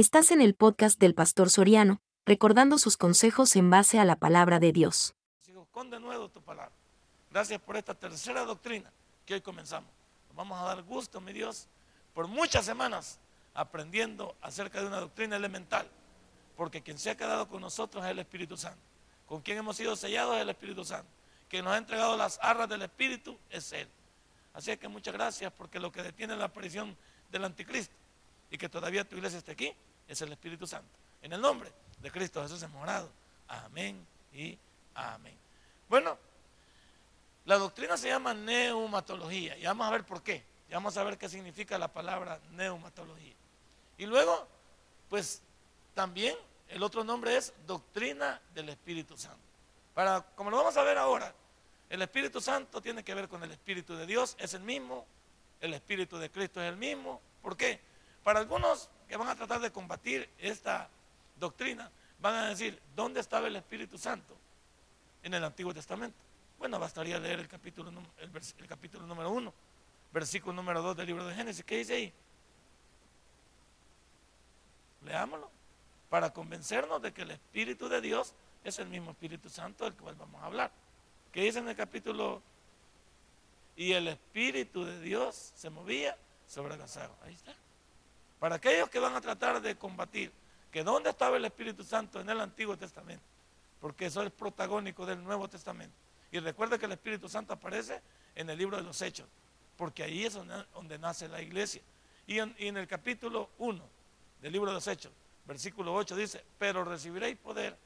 Estás en el podcast del Pastor Soriano, recordando sus consejos en base a la palabra de Dios. Con de nuevo tu palabra. Gracias por esta tercera doctrina que hoy comenzamos. Nos vamos a dar gusto, mi Dios, por muchas semanas aprendiendo acerca de una doctrina elemental. Porque quien se ha quedado con nosotros es el Espíritu Santo. Con quien hemos sido sellados es el Espíritu Santo. Quien nos ha entregado las arras del Espíritu es Él. Así que muchas gracias porque lo que detiene la aparición del anticristo y que todavía tu iglesia esté aquí es el Espíritu Santo. En el nombre de Cristo Jesús hemos orado. Amén y amén. Bueno, la doctrina se llama neumatología y vamos a ver por qué. Y vamos a ver qué significa la palabra neumatología. Y luego, pues también el otro nombre es doctrina del Espíritu Santo. Para, como lo vamos a ver ahora, el Espíritu Santo tiene que ver con el Espíritu de Dios, es el mismo, el Espíritu de Cristo es el mismo. ¿Por qué? Para algunos que van a tratar de combatir esta doctrina, van a decir, ¿dónde estaba el Espíritu Santo? En el Antiguo Testamento. Bueno, bastaría leer el capítulo, el, capítulo número 1, versículo número 2 del libro de Génesis. ¿Qué dice ahí? Leámoslo. Para convencernos de que el Espíritu de Dios es el mismo Espíritu Santo del cual vamos a hablar. ¿Qué dice en el capítulo? Y el Espíritu de Dios se movía sobre las aguas. Ahí está. Para aquellos que van a tratar de combatir, que dónde estaba el Espíritu Santo en el Antiguo Testamento, porque eso es protagónico del Nuevo Testamento. Y recuerda que el Espíritu Santo aparece en el libro de los Hechos, porque ahí es donde, nace la iglesia. Y en, y en el capítulo 1 del libro de los Hechos, versículo 8 dice, pero recibiréis poder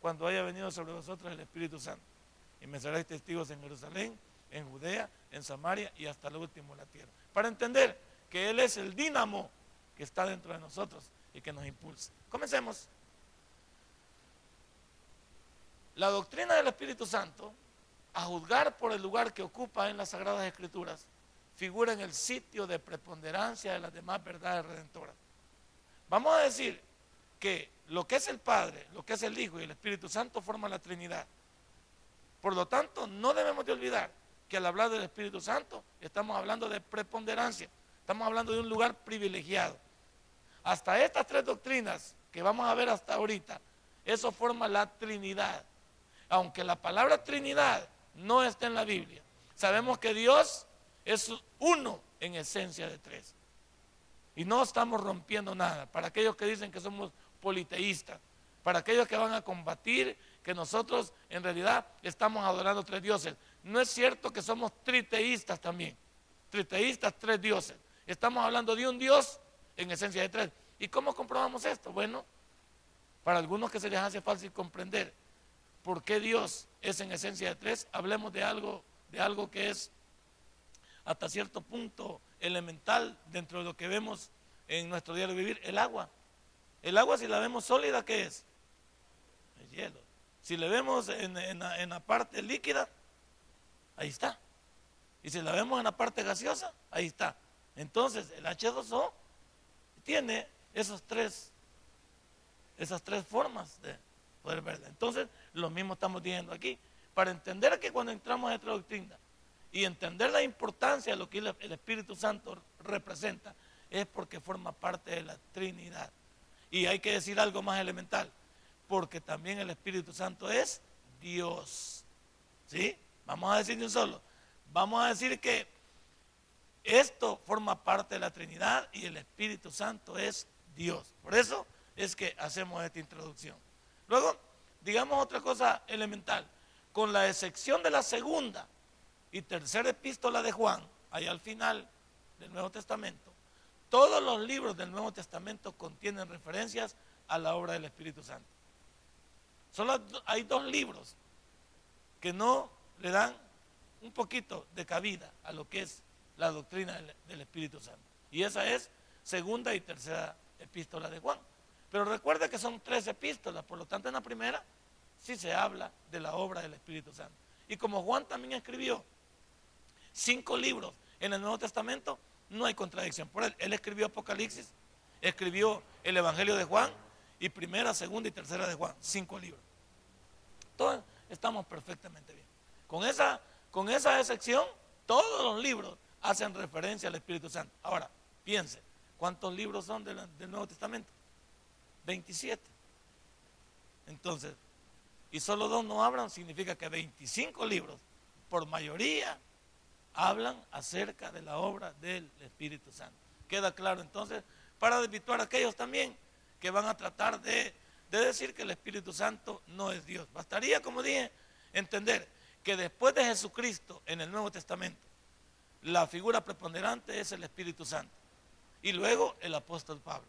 cuando haya venido sobre vosotros el Espíritu Santo. Y me seréis testigos en Jerusalén, en Judea, en Samaria y hasta lo último de la tierra. Para entender que Él es el dínamo que está dentro de nosotros y que nos impulsa. Comencemos. La doctrina del Espíritu Santo, a juzgar por el lugar que ocupa en las Sagradas Escrituras, figura en el sitio de preponderancia de las demás verdades redentoras. Vamos a decir que lo que es el Padre, lo que es el Hijo y el Espíritu Santo forman la Trinidad. Por lo tanto, no debemos de olvidar que al hablar del Espíritu Santo estamos hablando de preponderancia, estamos hablando de un lugar privilegiado. Hasta estas tres doctrinas que vamos a ver hasta ahorita, eso forma la Trinidad. Aunque la palabra Trinidad no está en la Biblia, sabemos que Dios es uno en esencia de tres. Y no estamos rompiendo nada. Para aquellos que dicen que somos politeístas, para aquellos que van a combatir que nosotros en realidad estamos adorando tres dioses. No es cierto que somos triteístas también. Triteístas, tres dioses. Estamos hablando de un Dios en esencia de tres. ¿Y cómo comprobamos esto? Bueno, para algunos que se les hace fácil comprender por qué Dios es en esencia de tres, hablemos de algo, de algo que es hasta cierto punto elemental dentro de lo que vemos en nuestro diario vivir, el agua. El agua si la vemos sólida, ¿qué es? El hielo. Si la vemos en, en la parte líquida, ahí está. Y si la vemos en la parte gaseosa, ahí está. Entonces, el H2O tiene esos tres, esas tres formas de poder verla. Entonces, lo mismo estamos diciendo aquí. Para entender que cuando entramos en esta doctrina y entender la importancia de lo que el Espíritu Santo representa, es porque forma parte de la Trinidad. Y hay que decir algo más elemental, porque también el Espíritu Santo es Dios. ¿Sí? Vamos a decir de un solo. Vamos a decir que esto forma parte de la Trinidad y el Espíritu Santo es Dios. Por eso es que hacemos esta introducción. Luego, digamos otra cosa elemental. Con la excepción de la segunda y tercera epístola de Juan, ahí al final del Nuevo Testamento, todos los libros del Nuevo Testamento contienen referencias a la obra del Espíritu Santo. Solo hay dos libros que no le dan un poquito de cabida a lo que es la doctrina del, Espíritu Santo. Y esa es segunda y tercera epístola de Juan. Pero recuerda que son tres epístolas, por lo tanto en la primera sí se habla de la obra del Espíritu Santo. Y como Juan también escribió cinco libros en el Nuevo Testamento, no hay contradicción por él. Él escribió Apocalipsis, escribió el Evangelio de Juan y primera, segunda y tercera de Juan, cinco libros. Todos estamos perfectamente bien. Con esa, con esa excepción, todos los libros hacen referencia al Espíritu Santo. Ahora, piense, ¿cuántos libros son del, Nuevo Testamento? 27. Entonces, y solo dos no hablan, significa que 25 libros, por mayoría, hablan acerca de la obra del Espíritu Santo. Queda claro entonces, para desvirtuar a aquellos también que van a tratar de, de decir que el Espíritu Santo no es Dios. Bastaría, como dije, entender que después de Jesucristo en el Nuevo Testamento, la figura preponderante es el Espíritu Santo y luego el apóstol Pablo.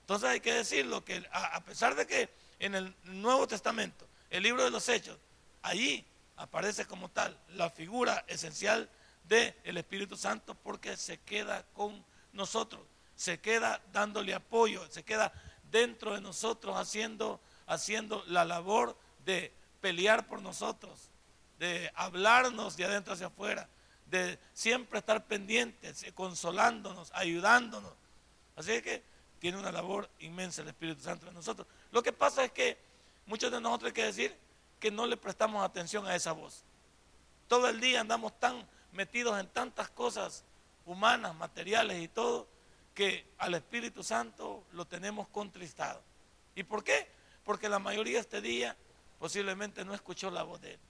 Entonces hay que decirlo que a pesar de que en el Nuevo Testamento, el libro de los Hechos, allí aparece como tal la figura esencial del Espíritu Santo porque se queda con nosotros, se queda dándole apoyo, se queda dentro de nosotros haciendo, haciendo la labor de pelear por nosotros, de hablarnos de adentro hacia afuera, de siempre estar pendientes, consolándonos, ayudándonos. Así que tiene una labor inmensa el Espíritu Santo en nosotros. Lo que pasa es que muchos de nosotros hay que decir que no le prestamos atención a esa voz. Todo el día andamos tan metidos en tantas cosas humanas, materiales y todo, que al Espíritu Santo lo tenemos contristado. ¿Y por qué? Porque la mayoría de este día posiblemente no escuchó la voz de Él.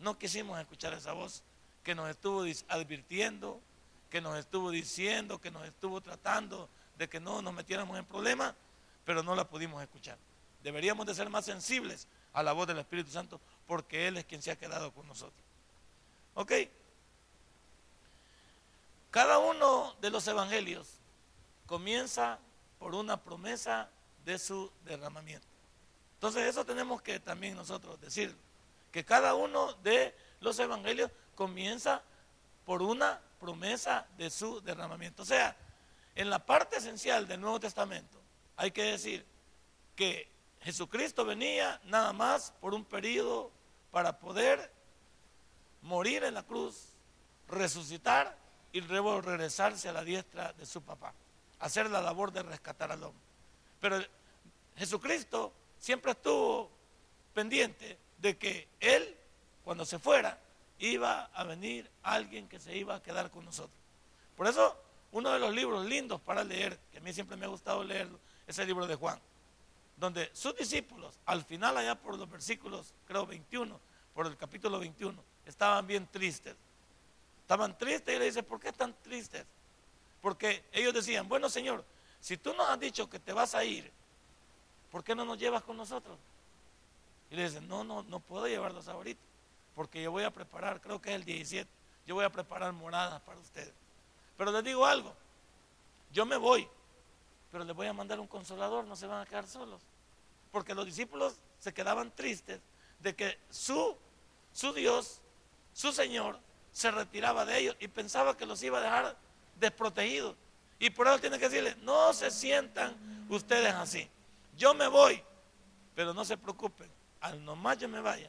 No quisimos escuchar esa voz que nos estuvo advirtiendo, que nos estuvo diciendo, que nos estuvo tratando de que no nos metiéramos en problemas, pero no la pudimos escuchar. Deberíamos de ser más sensibles a la voz del Espíritu Santo porque Él es quien se ha quedado con nosotros. ¿Ok? Cada uno de los evangelios comienza por una promesa de su derramamiento. Entonces eso tenemos que también nosotros decir, que cada uno de los evangelios comienza por una promesa de su derramamiento. O sea, en la parte esencial del Nuevo Testamento hay que decir que Jesucristo venía nada más por un periodo para poder morir en la cruz, resucitar y regresarse a la diestra de su papá, hacer la labor de rescatar al hombre. Pero Jesucristo siempre estuvo pendiente de que Él, cuando se fuera, iba a venir alguien que se iba a quedar con nosotros. Por eso, uno de los libros lindos para leer, que a mí siempre me ha gustado leerlo, es el libro de Juan, donde sus discípulos, al final allá por los versículos, creo 21, por el capítulo 21, estaban bien tristes Estaban tristes y le dice, ¿por qué están tristes? Porque ellos decían, bueno Señor, si tú nos has dicho que te vas a ir, ¿por qué no nos llevas con nosotros? Y le dicen, no, no, no puedo llevarlos ahorita, porque yo voy a preparar, creo que es el 17, yo voy a preparar moradas para ustedes. Pero les digo algo, yo me voy, pero les voy a mandar un consolador, no se van a quedar solos. Porque los discípulos se quedaban tristes de que su, su Dios, su Señor, se retiraba de ellos y pensaba que los iba a dejar desprotegidos. Y por eso tiene que decirle, no se sientan ustedes así. Yo me voy, pero no se preocupen. Al nomás yo me vaya,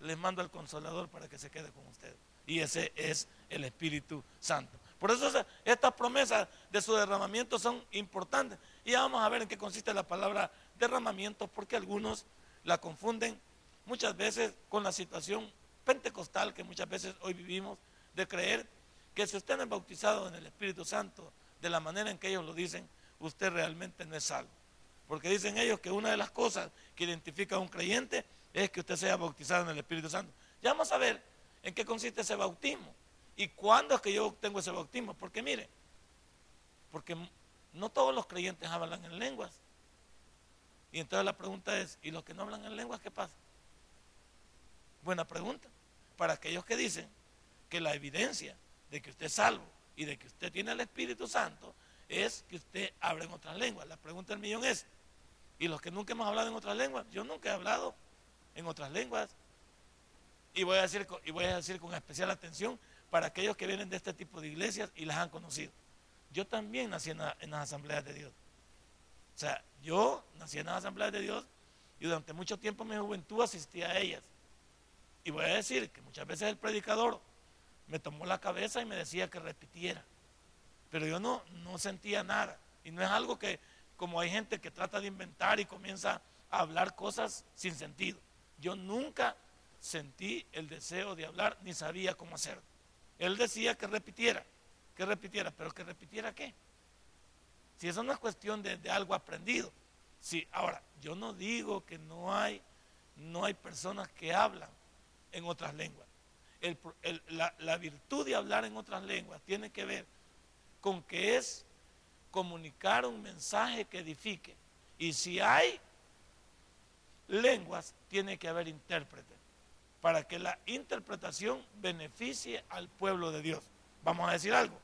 les mando al consolador para que se quede con ustedes. Y ese es el Espíritu Santo. Por eso estas promesas de su derramamiento son importantes. Y ya vamos a ver en qué consiste la palabra derramamiento, porque algunos la confunden muchas veces con la situación pentecostal que muchas veces hoy vivimos, de creer que si usted no es bautizado en el Espíritu Santo de la manera en que ellos lo dicen, usted realmente no es salvo. Porque dicen ellos que una de las cosas que identifica a un creyente es que usted sea bautizado en el Espíritu Santo. Ya vamos a ver en qué consiste ese bautismo y cuándo es que yo tengo ese bautismo. Porque mire, porque no todos los creyentes hablan en lenguas. Y entonces la pregunta es, ¿y los que no hablan en lenguas qué pasa? Buena pregunta. Para aquellos que dicen que la evidencia de que usted es salvo y de que usted tiene el Espíritu Santo es que usted habla en otras lenguas. La pregunta del millón es, ¿y los que nunca hemos hablado en otras lenguas? Yo nunca he hablado en otras lenguas. Y voy a decir, y voy a decir con especial atención para aquellos que vienen de este tipo de iglesias y las han conocido. Yo también nací en, las asambleas de Dios. O sea, yo nací en las asambleas de Dios y durante mucho tiempo mi juventud asistí a ellas. Y voy a decir que muchas veces el predicador me tomó la cabeza y me decía que repitiera. Pero yo no, no sentía nada. Y no es algo que, como hay gente que trata de inventar y comienza a hablar cosas sin sentido. Yo nunca sentí el deseo de hablar ni sabía cómo hacerlo. Él decía que repitiera, que repitiera, pero que repitiera qué. Si eso no es cuestión de, algo aprendido. Sí, ahora, yo no digo que no hay, no hay personas que hablan en otras lenguas. la, la virtud de hablar en otras lenguas tiene que ver con que es comunicar un mensaje que edifique. Y si hay lenguas, tiene que haber intérprete para que la interpretación beneficie al pueblo de Dios. Vamos a decir algo.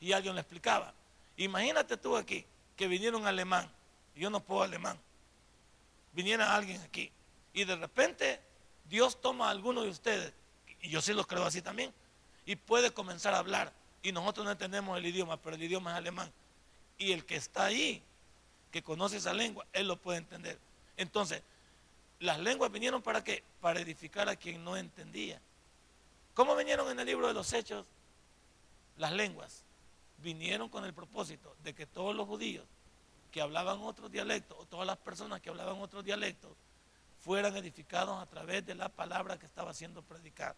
Y alguien le explicaba. Imagínate tú aquí que viniera un alemán, yo no puedo alemán, viniera alguien aquí y de repente Dios toma a alguno de ustedes, y yo sí lo creo así también, y puede comenzar a hablar. Y nosotros no entendemos el idioma, pero el idioma es alemán. Y el que está ahí, que conoce esa lengua, él lo puede entender. Entonces, las lenguas vinieron para qué? Para edificar a quien no entendía. ¿Cómo vinieron en el libro de los Hechos? Las lenguas vinieron con el propósito de que todos los judíos que hablaban otros dialectos, o todas las personas que hablaban otros dialectos, fueran edificados a través de la palabra que estaba siendo predicada.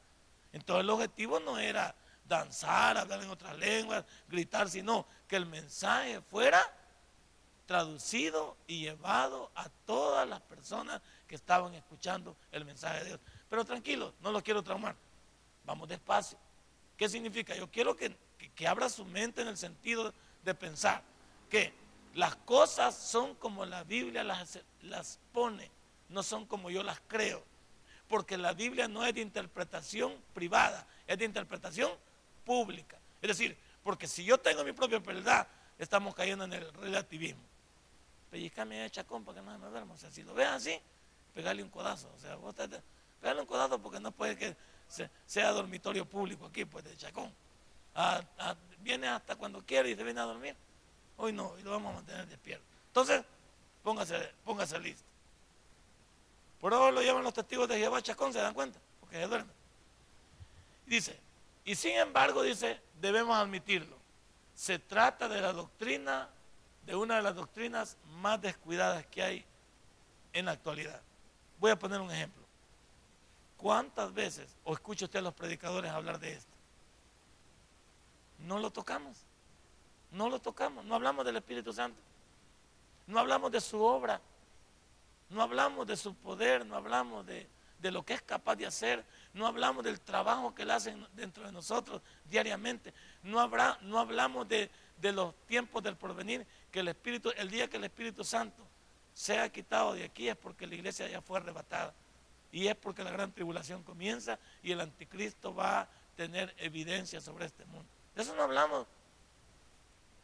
Entonces el objetivo no era danzar, hablar en otras lenguas, gritar, sino que el mensaje fuera traducido y llevado a todas las personas que estaban escuchando el mensaje de Dios. Pero tranquilo, no lo quiero traumar. Vamos despacio. ¿Qué significa? Yo quiero que, abra su mente en el sentido de pensar que las cosas son como la Biblia las, las pone, no son como yo las creo. Porque la Biblia no es de interpretación privada, es de interpretación pública. Es decir, porque si yo tengo mi propia verdad, estamos cayendo en el relativismo pellizcame de chacón para que no me duerma. O sea, si lo ves así, pegale un codazo. O sea, vos te, pegale un codazo porque no puede que sea dormitorio público aquí, pues de chacón. viene hasta cuando quiere y se viene a dormir. Hoy no, hoy lo vamos a mantener despierto. Entonces, póngase, póngase listo. Por ahora lo llaman los testigos de Jehová chacón, ¿se dan cuenta? Porque se duerme. Dice, y sin embargo, dice, debemos admitirlo. Se trata de la doctrina de una de las doctrinas más descuidadas que hay en la actualidad. Voy a poner un ejemplo. ¿Cuántas veces o escucha usted a los predicadores hablar de esto? No lo tocamos. No lo tocamos. No hablamos del Espíritu Santo. No hablamos de su obra. No hablamos de su poder. No hablamos de, lo que es capaz de hacer. No hablamos del trabajo que él hace dentro de nosotros diariamente. No, habrá, no hablamos de, de los tiempos del porvenir que el Espíritu, el día que el Espíritu Santo sea quitado de aquí es porque la iglesia ya fue arrebatada. Y es porque la gran tribulación comienza y el anticristo va a tener evidencia sobre este mundo. De eso no hablamos.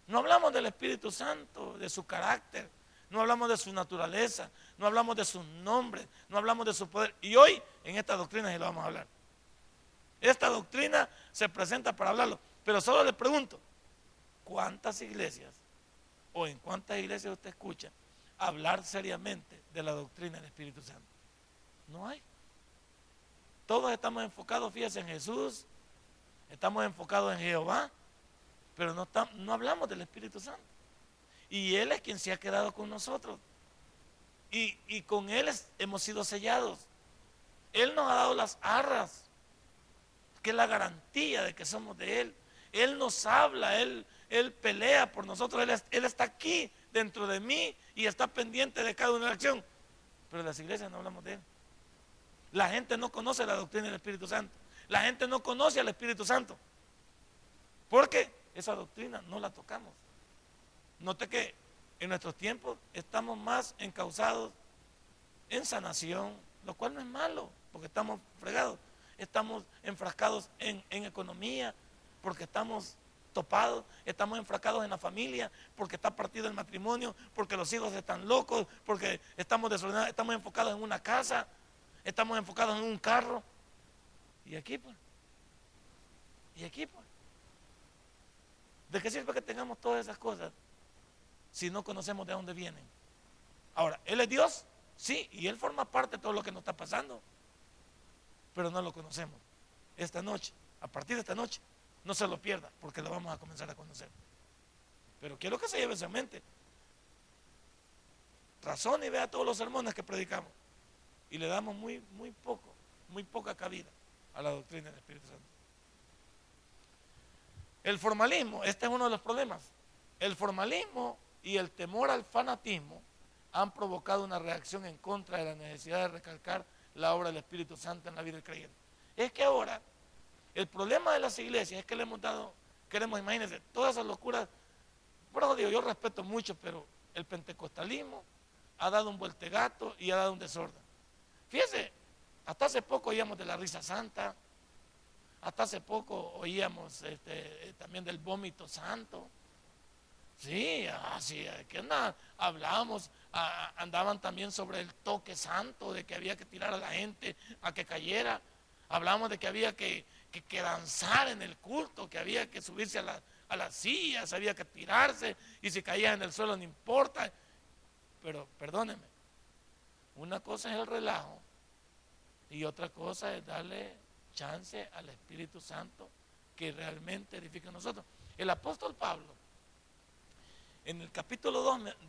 No hablamos del Espíritu Santo, de su carácter, no hablamos de su naturaleza, no hablamos de sus nombres, no hablamos de su poder. Y hoy en esta doctrina sí lo vamos a hablar. Esta doctrina se presenta para hablarlo. Pero solo le pregunto, ¿cuántas iglesias o en cuántas iglesias usted escucha hablar seriamente de la doctrina del Espíritu Santo? No hay. Todos estamos enfocados, fíjense, en Jesús, estamos enfocados en Jehová, pero no, no hablamos del Espíritu Santo. Y Él es quien se ha quedado con nosotros. Y, y con Él hemos sido sellados. Él nos ha dado las arras, que es la garantía de que somos de Él. Él nos habla, Él él pelea por nosotros, Él, está aquí dentro de mí y está pendiente de cada una acción. Pero las iglesias no hablamos de Él. La gente no conoce la doctrina del Espíritu Santo. La gente no conoce al Espíritu Santo. Porque esa doctrina no la tocamos. Note que en nuestros tiempos estamos más encausados en sanación, lo cual no es malo, porque estamos fregados. Estamos enfrascados en, en economía, porque estamos topados, estamos enfracados en la familia, porque está partido el matrimonio, porque los hijos están locos, porque estamos desordenados, estamos enfocados en una casa, estamos enfocados en un carro. Y aquí pues, y aquí pues. ¿De qué sirve que tengamos todas esas cosas si no conocemos de dónde vienen? Ahora, ¿Él es Dios? Sí, y Él forma parte de todo lo que nos está pasando, pero no lo conocemos. Esta noche, a partir de esta noche, no se lo pierda, porque lo vamos a comenzar a conocer. Pero quiero que se lleve esa mente. Razón y vea todos los sermones que predicamos. Y le damos muy, muy poco, muy poca cabida a la doctrina del Espíritu Santo. El formalismo, este es uno de los problemas. El formalismo y el temor al fanatismo han provocado una reacción en contra de la necesidad de recalcar la obra del Espíritu Santo en la vida del creyente. Es que ahora el problema de las iglesias es que le hemos dado, queremos, imagínense, todas esas locuras, por digo, yo respeto mucho, pero el pentecostalismo ha dado un vueltegato y ha dado un desorden. Fíjese, hasta hace poco oíamos de la risa santa, hasta hace poco oíamos este, también del vómito santo. Sí, así, que nada, hablábamos, andaban también sobre el toque santo, de que había que tirar a la gente a que cayera. Hablábamos de que había que, que, danzar en el culto, que había que subirse a, la, a las sillas, había que tirarse y si caía en el suelo no importa. Pero perdóneme, una cosa es el relajo y otra cosa es darle chance al Espíritu Santo que realmente edifica a nosotros. El apóstol Pablo, en el capítulo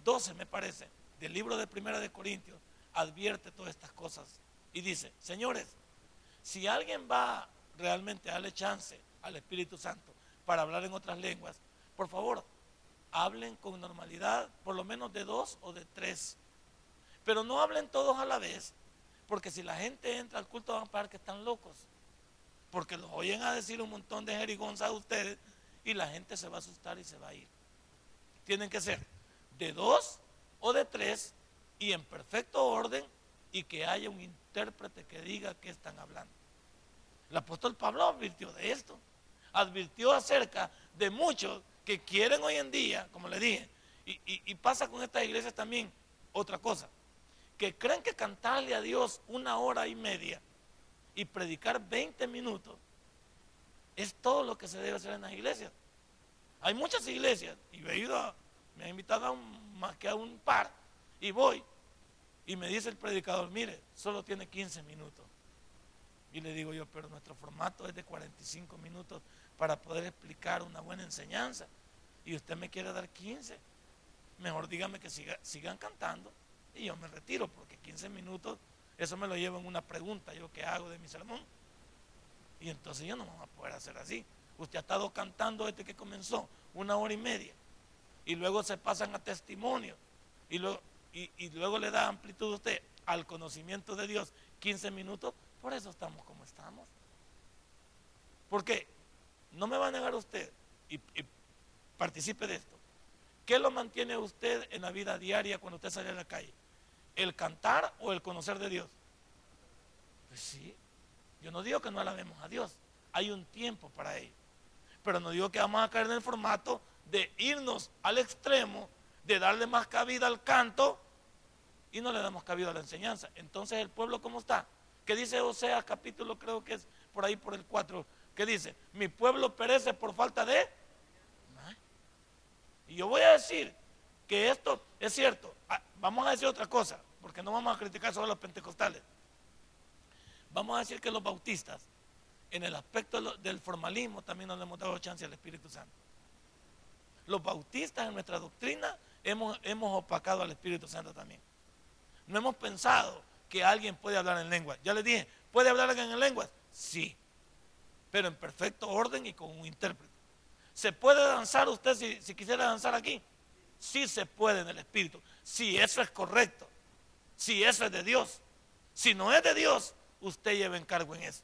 12 me parece, del libro de Primera de Corintios, advierte todas estas cosas y dice, señores, si alguien va realmente a darle chance al Espíritu Santo para hablar en otras lenguas, por favor, hablen con normalidad, por lo menos de dos o de tres. Pero no hablen todos a la vez, porque si la gente entra al culto van a pensar que están locos. Porque los oyen a decir un montón de jerigonzas a ustedes y la gente se va a asustar y se va a ir. Tienen que ser de dos o de tres y en perfecto orden y que haya un intérprete que diga qué están hablando. El apóstol Pablo advirtió de esto. Advirtió acerca de muchos que quieren hoy en día, como le dije, y, pasa con estas iglesias también otra cosa, que creen que cantarle a Dios una hora y media y predicar 20 minutos es todo lo que se debe hacer en las iglesias. Hay muchas iglesias, y he ido me ha invitado a más que a un par, y voy, y me dice el predicador, mire, solo tiene 15 minutos. Y le digo yo, pero nuestro formato es de 45 minutos para poder explicar una buena enseñanza. Y usted me quiere dar 15. Mejor dígame que sigan cantando y yo me retiro, porque 15 minutos, eso me lo llevo en una pregunta, yo qué hago de mi sermón. Y entonces yo no vamos a poder hacer así. Usted ha estado cantando desde que comenzó, una hora y media. Y luego se pasan a testimonio. Y y luego le da amplitud a usted al conocimiento de Dios 15 minutos por eso estamos como estamos. Porque no me va a negar usted y, participe de esto. ¿Qué lo mantiene usted en la vida diaria cuando usted sale a la calle? ¿El cantar o el conocer de Dios? Pues sí. Yo no digo que no alabemos a Dios. Hay un tiempo para ello. Pero no digo que vamos a caer en el formato de irnos al extremo, de darle más cabida al canto y no le damos cabida a la enseñanza. Entonces el pueblo, ¿cómo está? Que dice Osea capítulo, creo que es por ahí por el 4, que dice, mi pueblo perece por falta de... Y yo voy a decir que esto es cierto. Ah, vamos a decir otra cosa, porque no vamos a criticar solo los pentecostales. Vamos a decir que los bautistas, en el aspecto del formalismo, también nos hemos dado chance al Espíritu Santo. Los bautistas en nuestra doctrina hemos, hemos opacado al Espíritu Santo también. No hemos pensado que alguien puede hablar en lengua. Ya les dije, ¿puede hablar alguien en lenguas? Sí, pero en perfecto orden y con un intérprete. ¿Se puede danzar usted si, si quisiera danzar aquí? Sí se puede en el Espíritu. Si eso es correcto, si eso es de Dios. Si no es de Dios, usted lleva encargo en eso.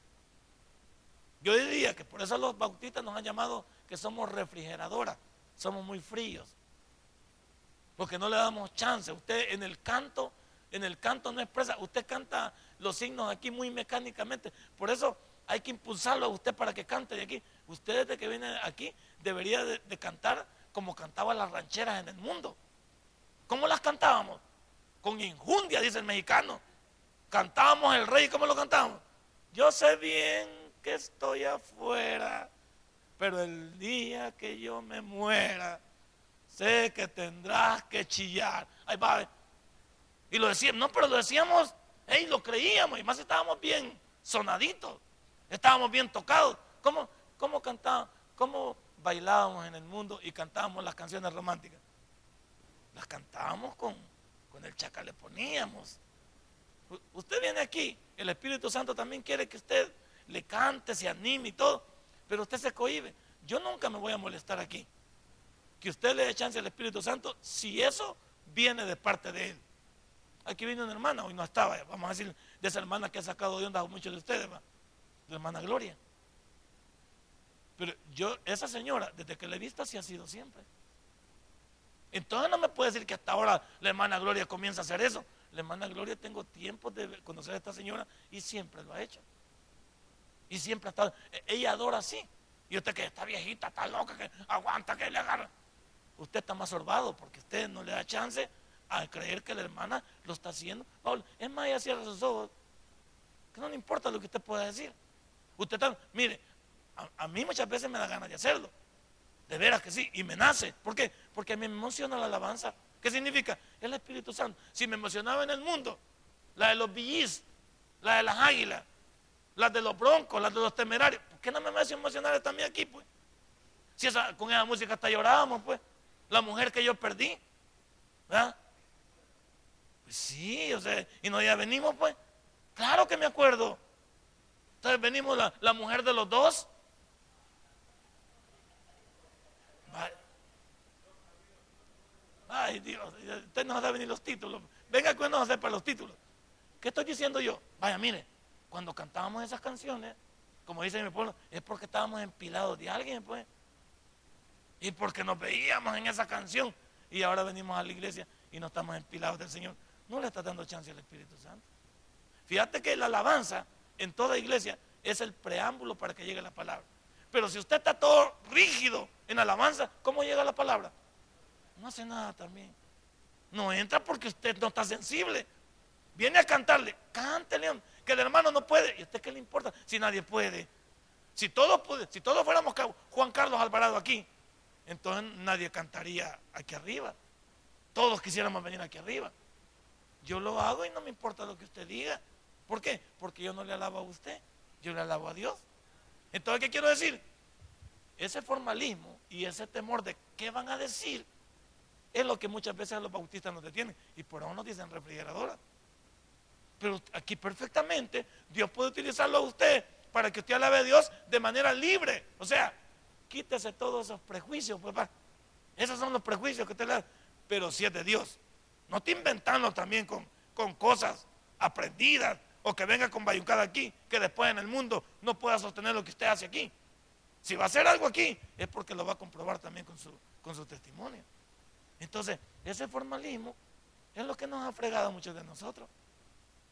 Yo diría que por eso los bautistas nos han llamado que somos refrigeradoras, somos muy fríos, porque no le damos chance. Usted en el canto en el canto no expresa. Usted canta los signos aquí muy mecánicamente. Por eso hay que impulsarlo a usted para que cante de aquí. Usted desde que viene aquí debería de, cantar como cantaban las rancheras en el mundo. ¿Cómo las cantábamos? Con injundia, dice el mexicano. Cantábamos el rey, ¿cómo lo cantábamos? Yo sé bien que estoy afuera, pero el día que yo me muera, sé que tendrás que chillar. Ahí va, y lo decíamos, no, pero lo decíamos, hey, lo creíamos, y más estábamos bien sonaditos, estábamos bien tocados. ¿Cómo, cómo cantábamos, cómo bailábamos en el mundo y cantábamos las canciones románticas? Las cantábamos con, con el chaca, le poníamos. Usted viene aquí, el Espíritu Santo también quiere que usted le cante, se anime y todo, pero usted se cohibe. Yo nunca me voy a molestar aquí. Que usted le dé chance al Espíritu Santo si eso viene de parte de Él. Aquí viene una hermana, hoy no estaba, vamos a decir, de esa hermana que ha sacado de onda a muchos de ustedes, la hermana Gloria. Pero yo, esa señora, desde que la he visto, así ha sido siempre. Entonces no me puede decir que hasta ahora la hermana Gloria comienza a hacer eso. La hermana Gloria tengo tiempo de conocer a esta señora y siempre lo ha hecho. Y siempre ha estado, e, ella adora así. Y usted que está viejita, está loca, que aguanta, que le agarra. Usted está más sorbado porque usted no le da chance a creer que la hermana lo está haciendo. es más, ella cierra sus ojos. Que no le importa lo que usted pueda decir. Usted está, mire, a, mí muchas veces me da ganas de hacerlo. De veras que sí, y me nace. ¿Por qué? Porque a mí me emociona la alabanza. ¿Qué significa? El Espíritu Santo. Si me emocionaba en el mundo, la de los billys, la de las águilas, las de los broncos, las de los temerarios, ¿por qué no me hace emocionar también aquí, pues? Si con esa música hasta llorábamos, pues. La mujer que yo perdí, ¿verdad? Pues sí, o sea, y no ya venimos, pues. Claro que me acuerdo. Entonces venimos la, la mujer de los dos, Ay, Dios, usted no va a venir los títulos. Venga, que no para los títulos. ¿Qué estoy diciendo yo? Vaya, mire, cuando cantábamos esas canciones, como dice mi pueblo, es porque estábamos empilados de alguien, pues. Y porque nos veíamos en esa canción. Y ahora venimos a la iglesia y no estamos empilados del Señor. No le está dando chance al Espíritu Santo. Fíjate que la alabanza en toda iglesia es el preámbulo para que llegue la palabra. Pero si usted está todo rígido en alabanza, ¿cómo llega la palabra? no hace nada también. No entra porque usted no está sensible. Viene a cantarle, cántele, que el hermano no puede. ¿Y a usted qué le importa si nadie puede? Si todos, si todos fuéramos Juan Carlos Alvarado aquí, entonces nadie cantaría aquí arriba. Todos quisiéramos venir aquí arriba. Yo lo hago y no me importa lo que usted diga. ¿Por qué? Porque yo no le alabo a usted, yo le alabo a Dios. Entonces, ¿qué quiero decir? Ese formalismo y ese temor de qué van a decir es lo que muchas veces los bautistas nos detienen. Y por ahora nos dicen refrigeradora. Pero aquí perfectamente Dios puede utilizarlo a usted para que usted alabe a Dios de manera libre. O sea, quítese todos esos prejuicios, papá. Esos son los prejuicios que usted le da. Pero si es de Dios. No te inventando también con, con cosas aprendidas o que venga con bayucada aquí, que después en el mundo no pueda sostener lo que usted hace aquí. Si va a hacer algo aquí, es porque lo va a comprobar también con su, con su testimonio. Entonces, ese formalismo es lo que nos ha fregado a muchos de nosotros.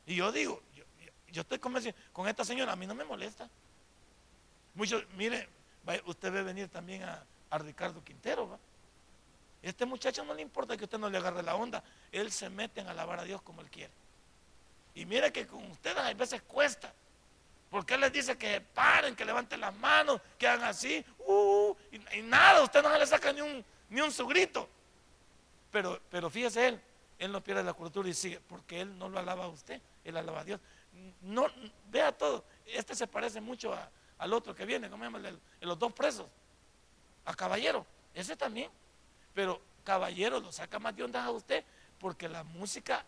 Y yo digo, yo, estoy convencido, con esta señora a mí no me molesta. Muchos, mire, usted ve venir también a, Ricardo Quintero, ¿va? Este muchacho no le importa que usted no le agarre la onda, él se mete en alabar a Dios como él quiere. Y mire que con ustedes a veces cuesta, porque él les dice que paren, que levanten las manos, que hagan así, uh, y, nada, usted no se le saca ni un, ni un su grito. Pero, pero fíjese él, él no pierde la cultura y sigue, porque él no lo alaba a usted, él alaba a Dios. No, vea todo, este se parece mucho al otro que viene, ¿cómo se llama? los dos presos, a Caballero, ese también. Pero Caballero lo saca más de onda a usted, porque la música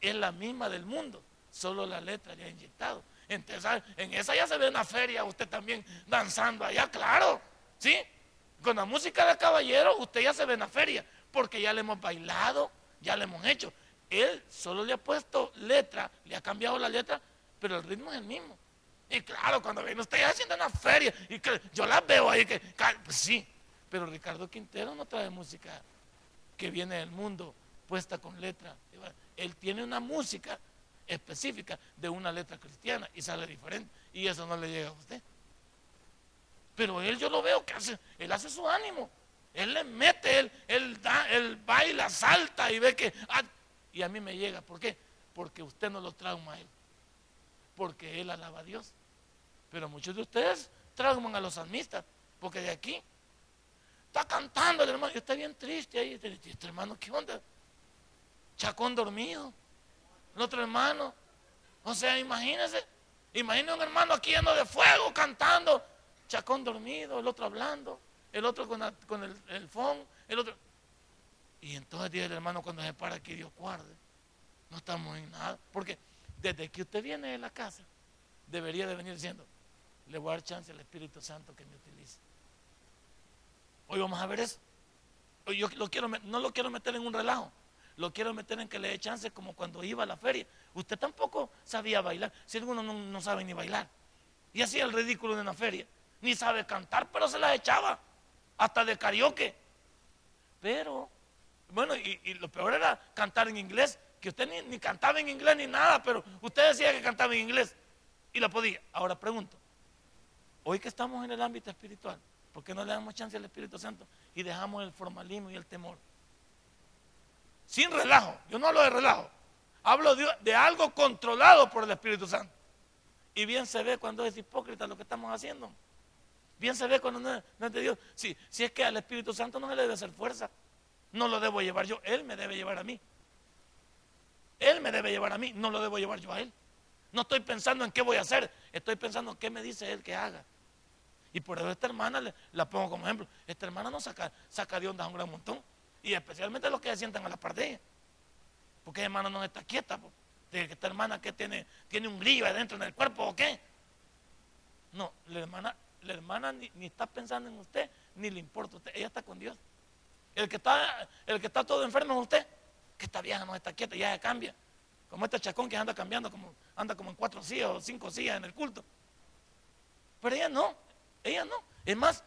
es la misma del mundo, solo la letra ya ha inyectado. Entonces, en esa ya se ve una feria, usted también danzando allá, claro, ¿sí? Con la música de caballero, usted ya se ve en la feria porque ya le hemos bailado, ya le hemos hecho. Él solo le ha puesto letra, le ha cambiado la letra, pero el ritmo es el mismo. Y claro, cuando viene usted haciendo una feria, y que yo la veo ahí, que pues sí, pero Ricardo Quintero no trae música que viene del mundo puesta con letra. Él tiene una música específica de una letra cristiana y sale diferente. Y eso no le llega a usted. Pero él yo lo veo que hace, él hace su ánimo. Él le mete, él, él, da, él baila, salta y ve que... Ah, y a mí me llega. ¿Por qué? Porque usted no lo trauma a él. Porque él alaba a Dios. Pero muchos de ustedes trauman a los salmistas. Porque de aquí está cantando el hermano. Y está bien triste ahí. Este hermano, ¿qué onda? Chacón dormido. El otro hermano. O sea, imagínense. Imagínense un hermano aquí lleno de fuego cantando. Chacón dormido, el otro hablando el otro con, el, el el otro. Y entonces dice el hermano cuando se para aquí, Dios guarde. No estamos en nada. Porque desde que usted viene de la casa, debería de venir diciendo, le voy a dar chance al Espíritu Santo que me utilice. Hoy vamos a ver eso. Yo no lo quiero meter en un relajo. lo quiero meter en que le dé chance como cuando iba a la feria. Usted tampoco sabía bailar, si alguno no, no sabe ni bailar. Y hacía el ridículo en la feria. Ni sabe cantar, pero se las echaba. Hasta de karaoke. Pero, bueno, y, lo peor era cantar en inglés. Que usted ni, ni, cantaba en inglés ni nada, pero usted decía que cantaba en inglés. Y lo podía. Ahora pregunto, hoy que estamos en el ámbito espiritual, ¿por qué no le damos chance al Espíritu Santo y dejamos el formalismo y el temor? Sin relajo. Yo no hablo de relajo. Hablo de, algo controlado por el Espíritu Santo. Y bien se ve cuando es hipócrita lo que estamos haciendo. Bien se ve cuando no es, de Dios. Si es que al Espíritu Santo no se le debe hacer fuerza. No lo debo llevar yo. Él me debe llevar a mí. Él me debe llevar a mí. No lo debo llevar yo a Él. No estoy pensando en qué voy a hacer. Estoy pensando en qué me dice Él que haga. Y por eso esta hermana la pongo como ejemplo. Esta hermana no saca, saca de onda un gran montón. Y especialmente los que se sientan a la par de ella. Porque esa hermana no está quieta. Que esta hermana que tiene, tiene un grillo adentro en el cuerpo o qué. No, la hermana, la hermana ni, está pensando en usted, ni le importa a usted. Ella está con Dios. El que está, el que está todo enfermo es usted. Que esta vieja no está quieta, ya cambia. Como este chacón que anda cambiando, anda como en cuatro sillas o cinco sillas en el culto. Pero ella no, ella no. Es más,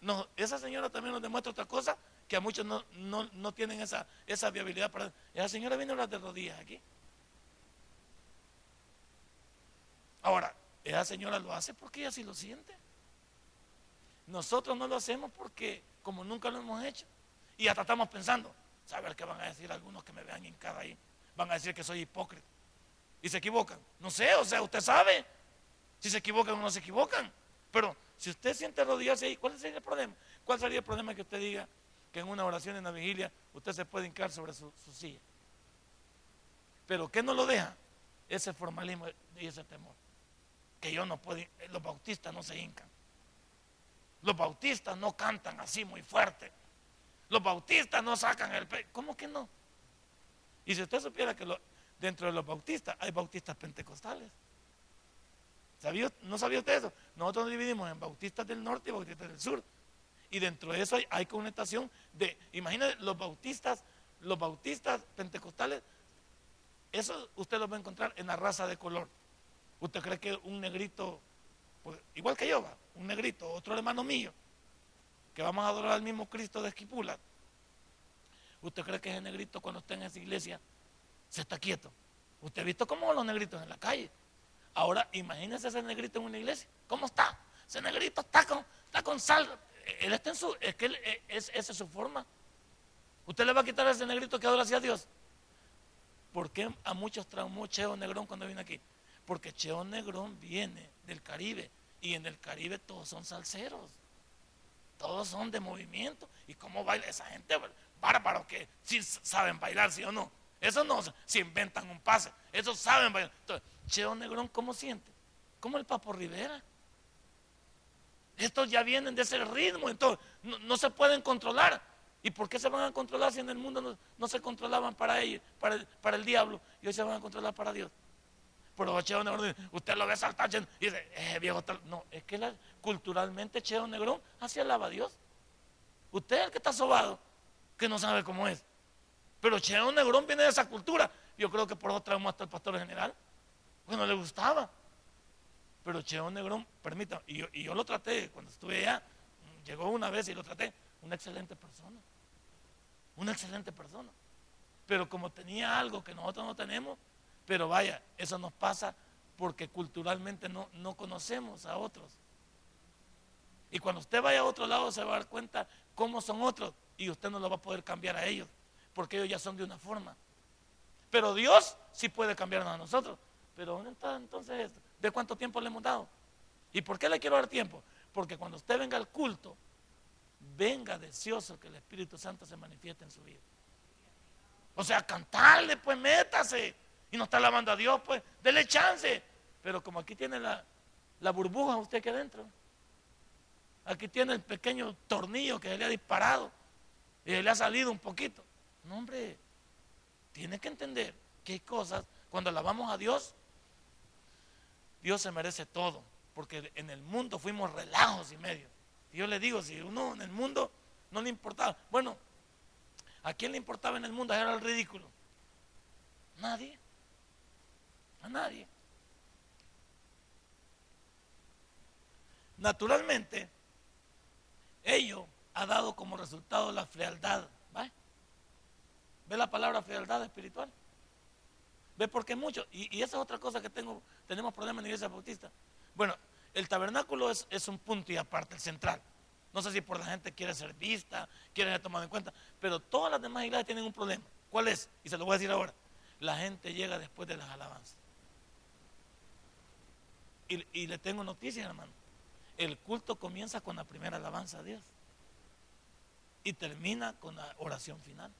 no, esa señora también nos demuestra otra cosa que a muchos no, tienen esa, esa viabilidad para... Esa señora viene a hablar de rodillas aquí. Ahora, esa señora lo hace porque ella sí lo siente. Nosotros no lo hacemos porque como nunca lo hemos hecho. Y hasta estamos pensando, saber qué van a decir algunos que me vean en cada ahí. Van a decir que soy hipócrita. Y se equivocan. No sé, o sea, usted sabe si se equivocan o no se equivocan. Pero si usted siente rodillas ahí, ¿cuál sería el problema? ¿Cuál sería el problema que usted diga, que en una oración en la vigilia usted se puede hincar sobre su, silla. Pero ¿qué no lo deja? Ese formalismo y ese temor. Que yo no puedo, los bautistas no se hincan. Los bautistas no cantan así muy fuerte. Los bautistas no sacan el pecho. ¿Cómo que no? Y si usted supiera que dentro de los bautistas hay bautistas pentecostales. ¿No sabía usted eso? Nosotros nos dividimos en bautistas del norte y bautistas del sur. Y dentro de eso hay, connotación de, imagínense, los bautistas, los bautistas pentecostales, eso usted lo va a encontrar en la raza de color. ¿Usted cree que un negrito, pues, igual que yo, un negrito, otro hermano mío, que vamos a adorar al mismo Cristo de Esquipula, ¿usted cree que ese negrito cuando está en esa iglesia se está quieto? ¿Usted ha visto cómo los negritos en la calle? Ahora imagínese ese negrito en una iglesia. ¿Cómo está? Ese negrito está con, está con sal, él está en su, es que eh, es, esa es su forma. ¿Usted le va a quitar ese negrito que adora hacia Dios? ¿Por qué a muchos traumó Cheo Negrón cuando viene aquí? Porque Cheo Negrón viene del Caribe y en el Caribe todos son salseros. Todos son de movimiento. ¿Y cómo baila esa gente? Bárbaro que sí saben bailar, sí o no. Eso no se inventan un pase. Esos saben. Entonces, Cheo Negrón, ¿cómo siente? Como el Papo Rivera. Estos ya vienen de ese ritmo, entonces no, se pueden controlar. ¿Y por qué se van a controlar si en el mundo no, se controlaban para ellos, para el, diablo, y hoy se van a controlar para Dios? Pero Cheo Negrón, usted lo ve saltar y dice, eh, viejo tal. No, es que culturalmente Cheo Negrón así alaba a Dios. Usted es el que está sobado, que no sabe cómo es. Pero Cheo Negrón viene de esa cultura. Yo creo que por eso traemos hasta el pastor general, porque no le gustaba. Pero Cheo Negrón, permítame, y yo, lo traté cuando estuve allá, llegó una vez y lo traté, una excelente persona. Una excelente persona. Pero como tenía algo que nosotros no tenemos, pero vaya, eso nos pasa porque culturalmente no, no conocemos a otros. Y cuando usted vaya a otro lado se va a dar cuenta cómo son otros y usted no lo va a poder cambiar a ellos, porque ellos ya son de una forma. Pero Dios sí puede cambiarnos a nosotros. Pero ¿dónde está entonces esto? ¿De cuánto tiempo le hemos dado? ¿Y por qué le quiero dar tiempo? Porque cuando usted venga al culto, venga deseoso que el Espíritu Santo se manifieste en su vida. O sea, cantarle, pues métase. Y no está alabando a Dios, pues dele chance. Pero como aquí tiene la, la burbuja usted aquí adentro. Aquí tiene el pequeño tornillo que le ha disparado y le ha salido un poquito. No, hombre, tiene que entender que hay cosas, cuando alabamos a Dios, Dios se merece todo, porque en el mundo fuimos relajos y medio. Y yo le digo, si uno en el mundo no le importaba, bueno, ¿A quién le importaba en el mundo era el ridículo? Nadie. A nadie. Naturalmente, ello ha dado como resultado la frialdad. ¿Ve la palabra frialdad espiritual? ¿Ve por qué mucho? Y, esa es otra cosa que tengo, tenemos problemas en la iglesia bautista. Bueno, el tabernáculo es, es un punto y aparte, el central. No sé si por la gente quiere ser vista, quiere ser tomado en cuenta, pero todas las demás iglesias tienen un problema. ¿Cuál es? Y se lo voy a decir ahora. La gente llega después de las alabanzas. Y, y le tengo noticias, hermano. El culto comienza con la primera alabanza a Dios y termina con la oración final.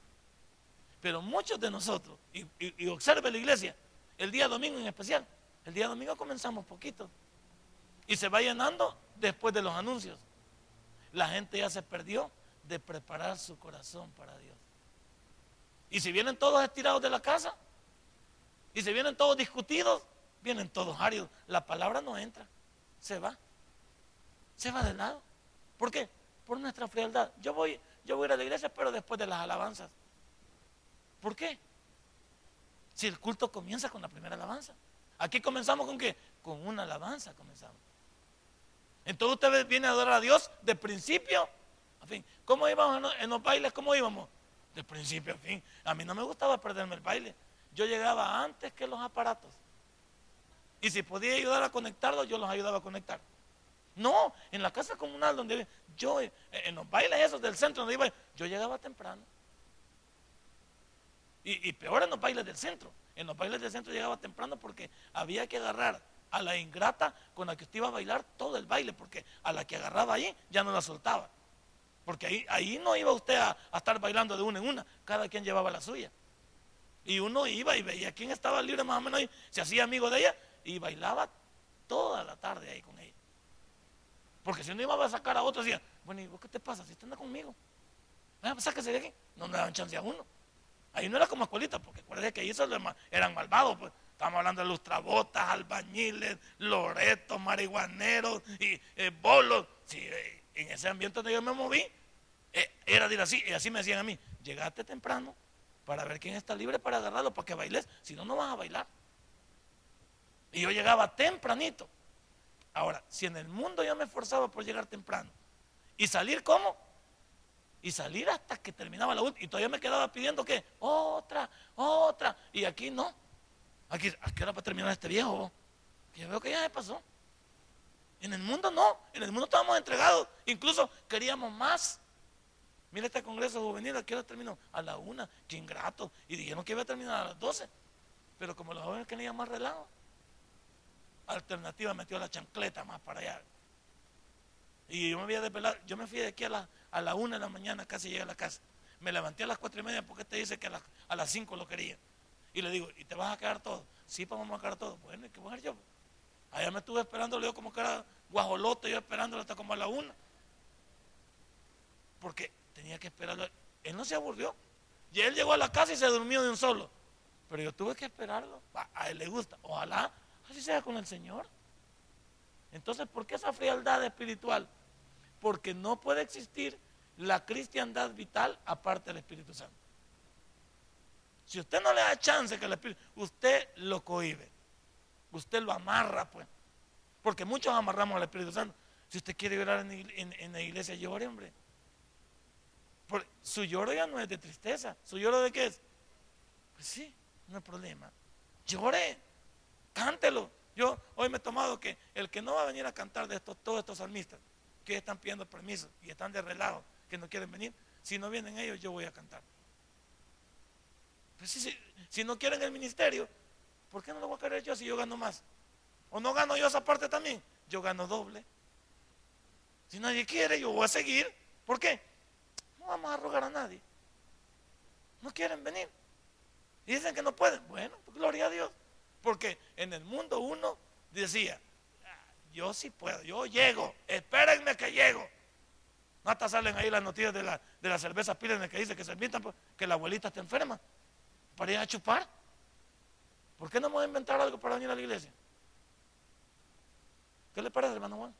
Pero muchos de nosotros, y, y, observe la iglesia, el día domingo en especial, el día domingo comenzamos poquito y se va llenando después de los anuncios la gente ya se perdió de preparar su corazón para Dios. Y si vienen todos estirados de la casa, y si vienen todos discutidos, vienen todos áridos. La palabra no entra, se va. Se va de lado. ¿Por qué? Por nuestra frialdad. Yo voy, yo voy a ir a la iglesia, pero después de las alabanzas. ¿Por qué? Si el culto comienza con la primera alabanza. Aquí comenzamos con qué? Con una alabanza comenzamos. Entonces usted viene a adorar a Dios de principio a fin. ¿Cómo íbamos en los bailes? ¿Cómo íbamos? De principio a fin. A mí no me gustaba perderme el baile. Yo llegaba antes que los aparatos. Y si podía ayudar a conectarlos, yo los ayudaba a conectar. No, en la casa comunal donde yo, en los bailes esos del centro donde iba, yo llegaba temprano. Y, y peor en los bailes del centro. En los bailes del centro llegaba temprano porque había que agarrar a la ingrata con la que usted iba a bailar todo el baile, porque a la que agarraba ahí ya no la soltaba. Porque ahí, ahí no iba usted a, estar bailando de una en una, cada quien llevaba la suya. Y uno iba y veía quién estaba libre más o menos ahí, se hacía amigo de ella y bailaba toda la tarde ahí con ella. Porque si uno iba a sacar a otro, decía, bueno, ¿y vos qué te pasa? Si usted anda conmigo, ah, sáquese de aquí. No me daban chance a uno. Ahí no era como escuelita, porque acuérdense que ahí eran malvados, pues. Estamos hablando de lustrabotas, albañiles, loretos, marihuaneros y eh, bolos. Eh, en ese ambiente donde yo me moví, eh, era decir así. Y así me decían a mí, llegaste temprano para ver quién está libre para agarrarlo, para que bailes. Si no, no vas a bailar. Y yo llegaba tempranito. Ahora, si en el mundo yo me esforzaba por llegar temprano y salir como, y salir hasta que terminaba la última, y todavía me quedaba pidiendo que otra, otra, y aquí no. Aquí, ¿A qué para terminar este viejo? Que yo veo que ya se pasó. En el mundo no, en el mundo estábamos entregados, incluso queríamos más. Mira este congreso juvenil, ¿a qué hora terminó? A la una, qué ingrato. Y dijeron que iba a terminar a las doce. Pero como los jóvenes querían más relajo, alternativa metió la chancleta más para allá. Y yo me voy a desvelar, yo me fui de aquí a la, a la una de la mañana, casi llegué a la casa. Me levanté a las cuatro y media porque te dice que a, a las cinco lo quería. Y le digo, ¿y te vas a quedar todo? Sí, pues vamos a quedar todo. Bueno, ¿y qué voy a hacer yo? Allá me estuve esperando, le digo como que era guajolote, yo esperándolo hasta como a la una. Porque tenía que esperarlo. Él no se aburrió. Y él llegó a la casa y se durmió de un solo. Pero yo tuve que esperarlo. A él le gusta. Ojalá así sea con el Señor. Entonces, ¿por qué esa frialdad espiritual? Porque no puede existir la cristiandad vital aparte del Espíritu Santo. Si usted no le da chance que el Espíritu, usted lo cohibe. Usted lo amarra, pues. Porque muchos amarramos al Espíritu Santo. Si usted quiere llorar en, la iglesia, llore, hombre. su lloro ya no es de tristeza. ¿Su lloro de qué es? Pues sí, no hay problema. Llore, cántelo. Yo hoy me he tomado que el que no va a venir a cantar de estos, todos estos salmistas, que están pidiendo permiso y están de relajo, que no quieren venir, si no vienen ellos, yo voy a cantar. Pues si, no quieren el ministerio, ¿por qué no lo voy a querer yo si yo gano más? ¿O no gano yo esa parte también? Yo gano doble. Si nadie quiere, yo voy a seguir. ¿Por qué? No vamos a rogar a nadie. No quieren venir. Y dicen que no pueden. Bueno, pues gloria a Dios. Porque en el mundo uno decía, yo sí puedo, yo llego, espérenme que llego. No hasta salen ahí las noticias de la, de la cerveza Pírenme que dice que se invitan, pues, que la abuelita está enferma para ir a chupar. ¿Por qué no vamos a inventar algo para venir a la iglesia? ¿Qué le parece, hermano Juan?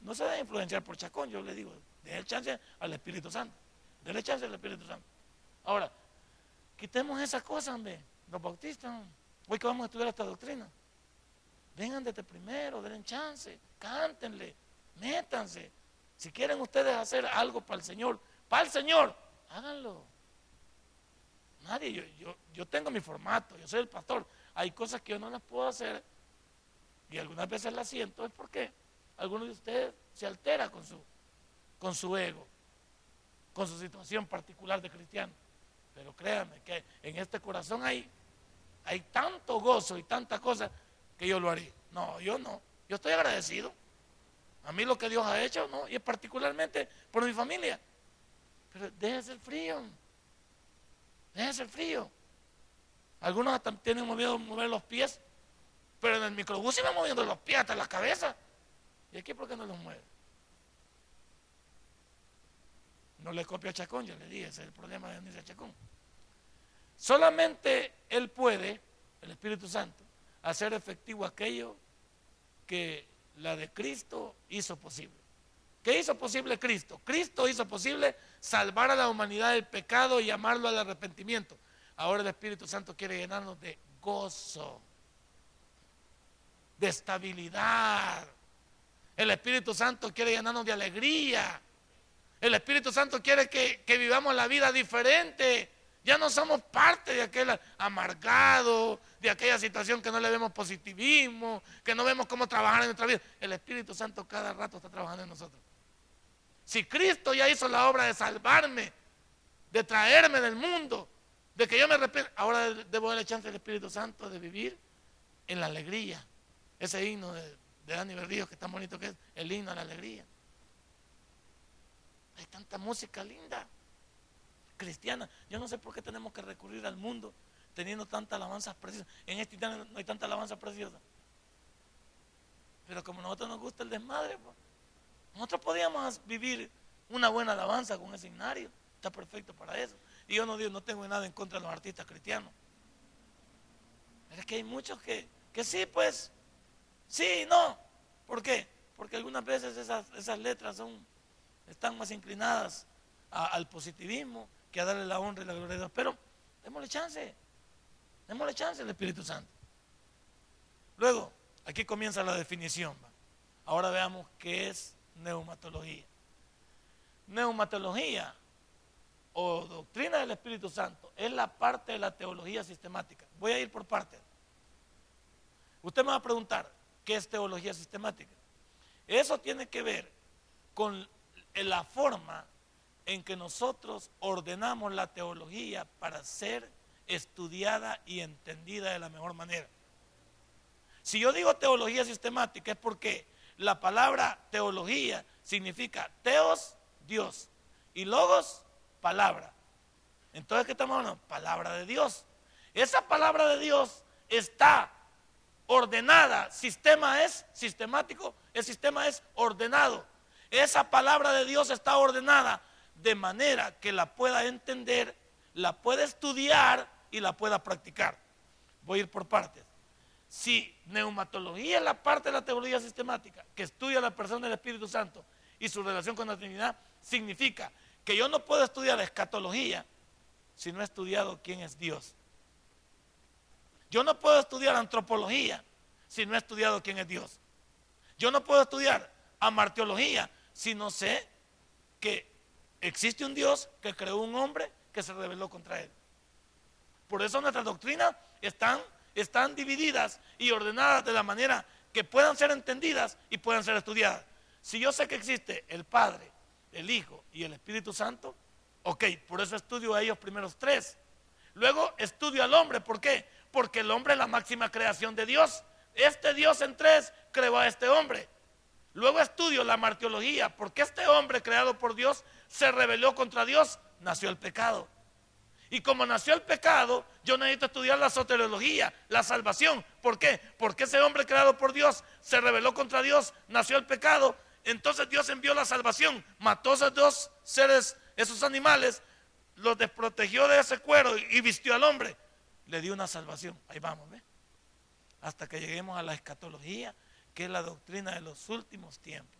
No se debe influenciar por Chacón, yo le digo, el chance al Espíritu Santo. Dele chance al Espíritu Santo. Ahora, quitemos esas cosas, hombre. Los bautistas, hoy que vamos a estudiar esta doctrina. Vengan desde primero, denle chance, cántenle, métanse. Si quieren ustedes hacer algo para el Señor, para el Señor, háganlo. Nadie, yo, yo, yo tengo mi formato, yo soy el pastor. Hay cosas que yo no las puedo hacer y algunas veces las siento, es porque alguno de ustedes se altera con su, con su ego, con su situación particular de cristiano. Pero créanme que en este corazón hay, hay tanto gozo y tanta cosa que yo lo haré. No, yo no. Yo estoy agradecido. A mí lo que Dios ha hecho, ¿no? Y particularmente por mi familia. Pero déjese el frío. Déjese el frío. Algunos hasta tienen movido mover los pies, pero en el microbús va moviendo los pies hasta la cabeza. ¿Y aquí por qué no los mueve? No le copia a Chacón, ya le dije, ese es el problema de a Chacón. Solamente Él puede, el Espíritu Santo, hacer efectivo aquello que la de Cristo hizo posible. ¿Qué hizo posible Cristo? Cristo hizo posible salvar a la humanidad del pecado y llamarlo al arrepentimiento. Ahora el Espíritu Santo quiere llenarnos de gozo, de estabilidad. El Espíritu Santo quiere llenarnos de alegría. El Espíritu Santo quiere que, que vivamos la vida diferente. Ya no somos parte de aquel amargado, de aquella situación que no le vemos positivismo, que no vemos cómo trabajar en nuestra vida. El Espíritu Santo cada rato está trabajando en nosotros. Si Cristo ya hizo la obra de salvarme, de traerme del mundo, de que yo me arrepiento, ahora debo darle chance al Espíritu Santo de vivir en la alegría. Ese himno de, Dani Berrío, que tan bonito que es, el himno a la alegría. Hay tanta música linda, cristiana. Yo no sé por qué tenemos que recurrir al mundo teniendo tantas alabanzas preciosas. En este no hay tanta alabanza preciosa. Pero como a nosotros nos gusta el desmadre, pues, nosotros podíamos vivir una buena alabanza con ese himnario. Está perfecto para eso. Y yo no digo, no tengo nada en contra de los artistas cristianos. Pero es que hay muchos que, que sí, pues, sí, no. ¿Por qué? Porque algunas veces esas, esas letras son, están más inclinadas al positivismo que a darle la honra y la gloria a Dios. Pero démosle chance, démosle chance al Espíritu Santo. Luego, aquí comienza la definición. Ahora veamos qué es neumatología. Neumatología o doctrina del Espíritu Santo es la parte de la teología sistemática. Voy a ir por partes. Usted me va a preguntar, ¿qué es teología sistemática? Eso tiene que ver con la forma en que nosotros ordenamos la teología para ser estudiada y entendida de la mejor manera. Si yo digo teología sistemática es porque la palabra teología significa teos, Dios, y logos, palabra. Entonces, ¿qué estamos hablando? Palabra de Dios. Esa palabra de Dios está ordenada. Sistema es sistemático, el sistema es ordenado. Esa palabra de Dios está ordenada de manera que la pueda entender, la pueda estudiar y la pueda practicar. Voy a ir por partes. Si neumatología es la parte de la teología sistemática que estudia la persona del Espíritu Santo y su relación con la Trinidad, significa que yo no puedo estudiar escatología si no he estudiado quién es Dios. Yo no puedo estudiar antropología si no he estudiado quién es Dios. Yo no puedo estudiar amarteología si no sé que existe un Dios que creó un hombre que se rebeló contra él. Por eso nuestras doctrinas están, están divididas y ordenadas de la manera que puedan ser entendidas y puedan ser estudiadas. Si yo sé que existe el Padre, el Hijo y el Espíritu Santo, ok, por eso estudio a ellos primeros tres. Luego estudio al hombre, ¿por qué? Porque el hombre es la máxima creación de Dios. Este Dios en tres creó a este hombre. Luego estudio la martiología, porque este hombre creado por Dios se rebeló contra Dios, nació el pecado. Y como nació el pecado, yo necesito estudiar la soteriología, la salvación. ¿Por qué? Porque ese hombre creado por Dios se rebeló contra Dios, nació el pecado, entonces Dios envió la salvación, mató a esos dos seres, esos animales, los desprotegió de ese cuero y vistió al hombre. Le dio una salvación. Ahí vamos. Hasta que lleguemos a la escatología, que es la doctrina de los últimos tiempos.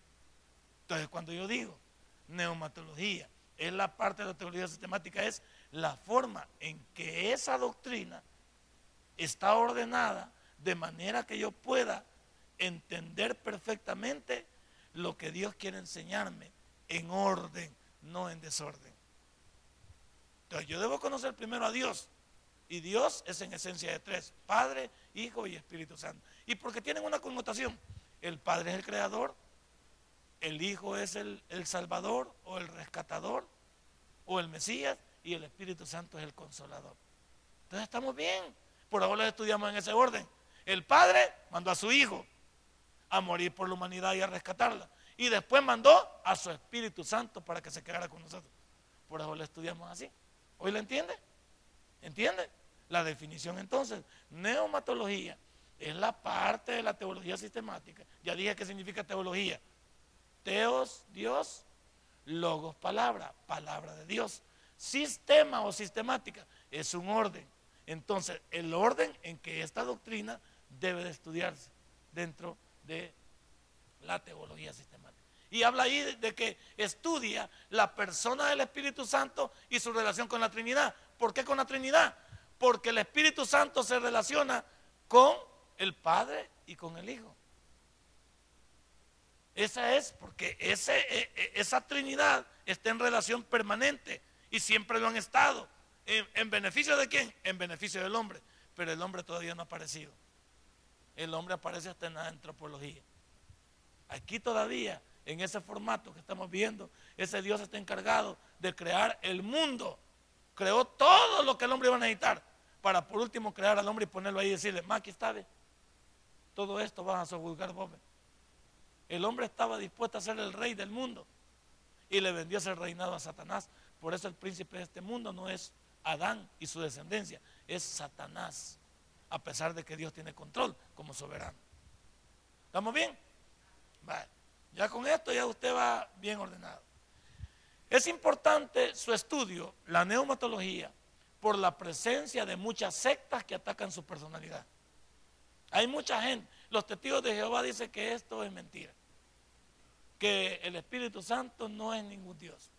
Entonces, cuando yo digo neumatología es la parte de la teología sistemática, es la forma en que esa doctrina está ordenada de manera que yo pueda entender perfectamente lo que Dios quiere enseñarme en orden, no en desorden. Entonces yo debo conocer primero a Dios. Y Dios es en esencia de tres, Padre, Hijo y Espíritu Santo. Y porque tienen una connotación. El Padre es el creador, el Hijo es el, Salvador o el rescatador o el Mesías y el Espíritu Santo es el consolador. Entonces estamos bien. Por ahora estudiamos en ese orden. El Padre mandó a su Hijo a morir por la humanidad y a rescatarla. Y después mandó a su Espíritu Santo para que se quedara con nosotros. Por eso lo estudiamos así. ¿Hoy lo entiende? ¿Entiende? La definición entonces, neumatología es la parte de la teología sistemática. Ya dije qué significa teología. Teos, Dios, logos, palabra, palabra de Dios. Sistema o sistemática es un orden. Entonces, el orden en que esta doctrina debe de estudiarse dentro de la teología sistemática. Y habla ahí de que estudia la persona del Espíritu Santo y su relación con la Trinidad. ¿Por qué con la Trinidad? Porque el Espíritu Santo se relaciona con el Padre y con el Hijo. Esa es porque e, e, esa Trinidad está en relación permanente y siempre lo han estado. ¿En, ¿En, beneficio de quién? En beneficio del hombre. Pero el hombre todavía no ha aparecido. El hombre aparece hasta en la antropología. Aquí todavía, en ese formato que estamos viendo, ese Dios está encargado de crear el mundo creó todo lo que el hombre iba a necesitar para por último crear al hombre y ponerlo ahí y decirle, más aquí está, todo esto vas a sojuzgar vos. El hombre estaba dispuesto a ser el rey del mundo y le vendió ese reinado a Satanás. Por eso el príncipe de este mundo no es Adán y su descendencia, es Satanás, a pesar de que Dios tiene control como soberano. ¿Estamos bien? Ya con esto ya usted va bien ordenado. Es importante su estudio, la neumatología, por la presencia de muchas sectas que atacan su personalidad. Hay mucha gente, los testigos de Jehová dicen que esto es mentira, que el Espíritu Santo no es ningún Dios.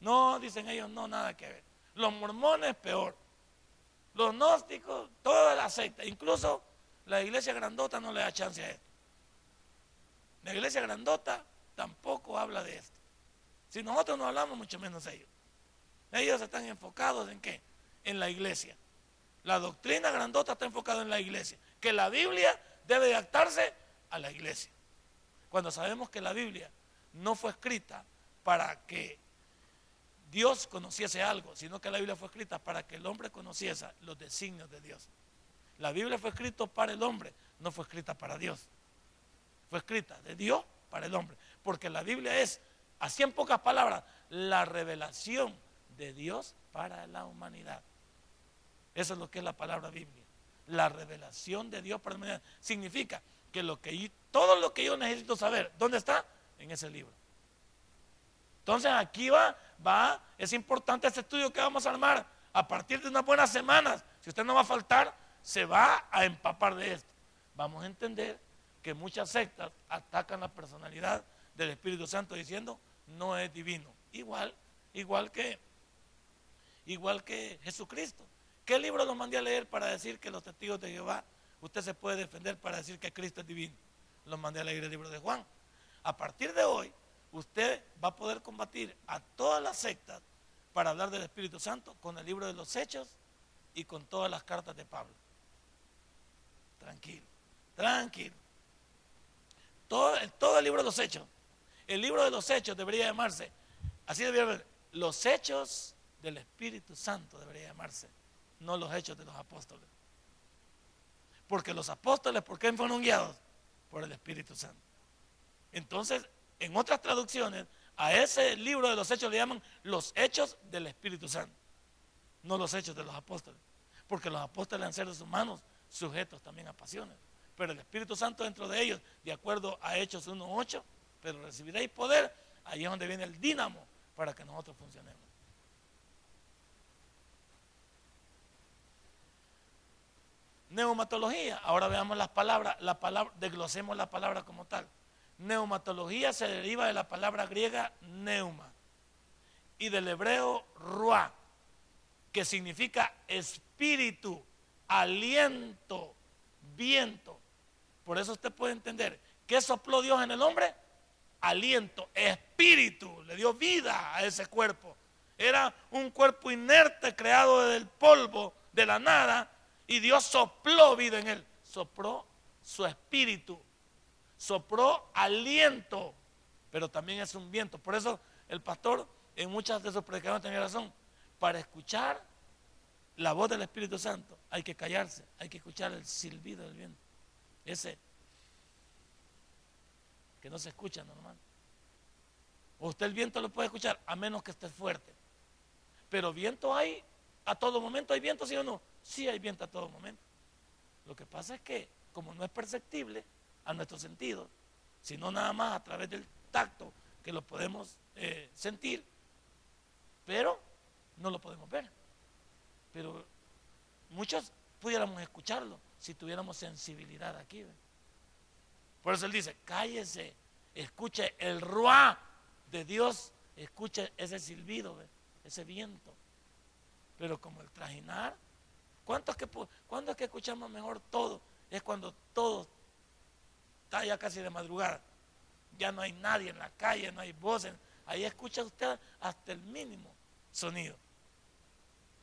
No, dicen ellos, no, nada que ver. Los mormones, peor. Los gnósticos, toda la secta, incluso la iglesia grandota no le da chance a esto. La iglesia grandota tampoco habla de esto. Si nosotros no hablamos, mucho menos ellos. Ellos están enfocados en qué? En la iglesia. La doctrina grandota está enfocada en la iglesia. Que la Biblia debe adaptarse a la iglesia. Cuando sabemos que la Biblia no fue escrita para que Dios conociese algo, sino que la Biblia fue escrita para que el hombre conociese los designios de Dios. La Biblia fue escrita para el hombre, no fue escrita para Dios. Fue escrita de Dios para el hombre. Porque la Biblia es Así en pocas palabras, la revelación de Dios para la humanidad. Eso es lo que es la palabra Biblia. La revelación de Dios para la humanidad. Significa que, lo que todo lo que yo necesito saber, ¿dónde está? En ese libro. Entonces aquí va, va, es importante este estudio que vamos a armar a partir de unas buenas semanas. Si usted no va a faltar, se va a empapar de esto. Vamos a entender que muchas sectas atacan la personalidad del Espíritu Santo diciendo, no es divino. Igual, igual que, igual que Jesucristo. ¿Qué libro lo mandé a leer para decir que los testigos de Jehová, usted se puede defender para decir que Cristo es divino? Los mandé a leer el libro de Juan. A partir de hoy, usted va a poder combatir a todas las sectas para hablar del Espíritu Santo con el libro de los Hechos y con todas las cartas de Pablo. Tranquilo, tranquilo. Todo, todo el libro de los Hechos el libro de los hechos debería llamarse, así debería haber, los hechos del Espíritu Santo debería llamarse, no los hechos de los apóstoles. Porque los apóstoles, ¿por qué fueron guiados? Por el Espíritu Santo. Entonces, en otras traducciones, a ese libro de los hechos le llaman los hechos del Espíritu Santo, no los hechos de los apóstoles. Porque los apóstoles eran seres humanos sujetos también a pasiones. Pero el Espíritu Santo dentro de ellos, de acuerdo a Hechos 1.8, pero recibiréis poder, ahí es donde viene el dínamo para que nosotros funcionemos. Neumatología, ahora veamos las palabras, la palabra, desglosemos la palabra como tal. Neumatología se deriva de la palabra griega neuma y del hebreo ruá, que significa espíritu, aliento, viento. Por eso usted puede entender, ¿qué sopló Dios en el hombre? Aliento, espíritu, le dio vida a ese cuerpo. Era un cuerpo inerte creado del polvo, de la nada, y Dios sopló vida en él. Sopló su espíritu, sopló aliento, pero también es un viento. Por eso el pastor en muchas de sus predicaciones tenía razón. Para escuchar la voz del Espíritu Santo hay que callarse, hay que escuchar el silbido del viento. Ese que no se escucha normal. Usted el viento lo puede escuchar a menos que esté fuerte. Pero viento hay a todo momento. ¿Hay viento, sí o no? Sí hay viento a todo momento. Lo que pasa es que, como no es perceptible a nuestro sentido, sino nada más a través del tacto que lo podemos eh, sentir, pero no lo podemos ver. Pero muchos pudiéramos escucharlo si tuviéramos sensibilidad aquí. Por eso él dice, cállese, escuche el ruá de Dios, escuche ese silbido, ese viento. Pero como el trajinar, ¿cuánto es, que, ¿cuándo es que escuchamos mejor todo? Es cuando todo está ya casi de madrugada. Ya no hay nadie en la calle, no hay voces. Ahí escucha usted hasta el mínimo sonido.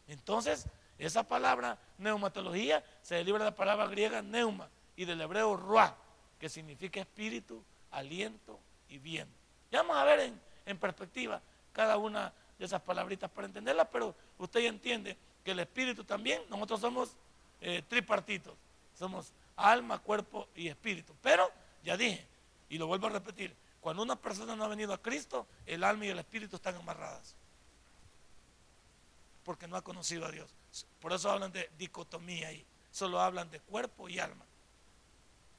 Entonces, esa palabra neumatología se deriva de la palabra griega neuma y del hebreo ruah, que significa espíritu, aliento y viento. Ya vamos a ver en, en perspectiva cada una de esas palabritas para entenderlas, pero usted ya entiende que el espíritu también, nosotros somos eh, tripartitos, somos alma, cuerpo y espíritu. Pero, ya dije, y lo vuelvo a repetir, cuando una persona no ha venido a Cristo, el alma y el espíritu están amarradas. Porque no ha conocido a Dios. Por eso hablan de dicotomía ahí. Solo hablan de cuerpo y alma.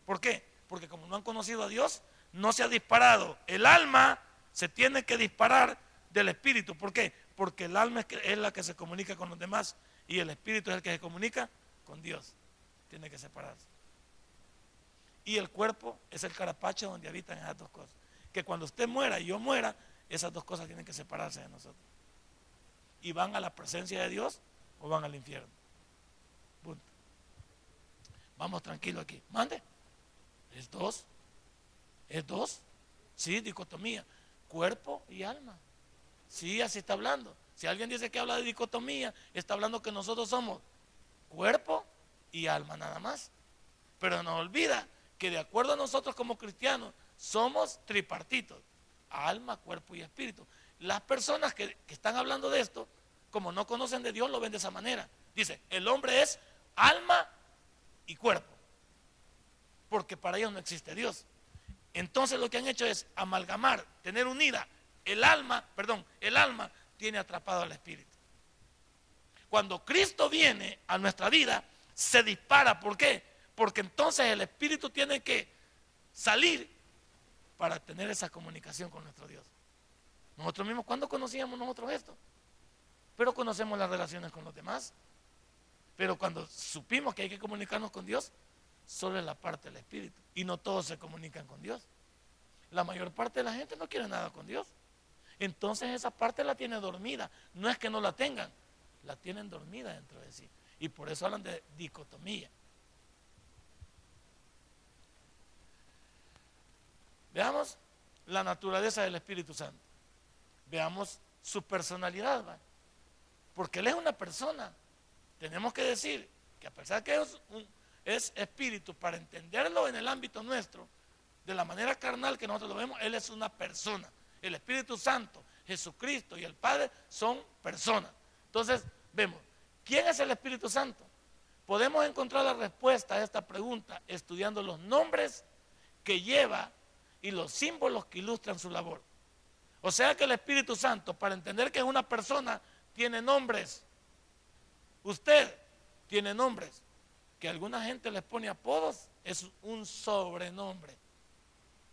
¿Por qué? Porque como no han conocido a Dios, no se ha disparado. El alma se tiene que disparar del espíritu. ¿Por qué? Porque el alma es la que se comunica con los demás y el espíritu es el que se comunica con Dios. Tiene que separarse. Y el cuerpo es el carapacho donde habitan esas dos cosas que cuando usted muera y yo muera, esas dos cosas tienen que separarse de nosotros. Y van a la presencia de Dios o van al infierno. Punto. Vamos tranquilo aquí. Mande. Es dos. Es dos. Sí, dicotomía. Cuerpo y alma. Sí, así está hablando. Si alguien dice que habla de dicotomía, está hablando que nosotros somos cuerpo y alma nada más. Pero no olvida que de acuerdo a nosotros como cristianos, somos tripartitos, alma, cuerpo y espíritu. Las personas que, están hablando de esto, como no conocen de Dios, lo ven de esa manera. Dice, el hombre es alma y cuerpo, porque para ellos no existe Dios. Entonces lo que han hecho es amalgamar, tener unida el alma, perdón, el alma tiene atrapado al espíritu. Cuando Cristo viene a nuestra vida, se dispara. ¿Por qué? Porque entonces el espíritu tiene que salir para tener esa comunicación con nuestro Dios. Nosotros mismos, ¿cuándo conocíamos nosotros esto? Pero conocemos las relaciones con los demás. Pero cuando supimos que hay que comunicarnos con Dios, solo es la parte del Espíritu. Y no todos se comunican con Dios. La mayor parte de la gente no quiere nada con Dios. Entonces esa parte la tiene dormida. No es que no la tengan, la tienen dormida dentro de sí. Y por eso hablan de dicotomía. Veamos la naturaleza del Espíritu Santo. Veamos su personalidad, porque Él es una persona. Tenemos que decir que a pesar que es, es espíritu, para entenderlo en el ámbito nuestro, de la manera carnal que nosotros lo vemos, Él es una persona. El Espíritu Santo, Jesucristo y el Padre son personas. Entonces, vemos, ¿quién es el Espíritu Santo? Podemos encontrar la respuesta a esta pregunta estudiando los nombres que lleva y los símbolos que ilustran su labor. O sea que el Espíritu Santo, para entender que es una persona, tiene nombres. Usted tiene nombres. Que alguna gente les pone apodos, es un sobrenombre.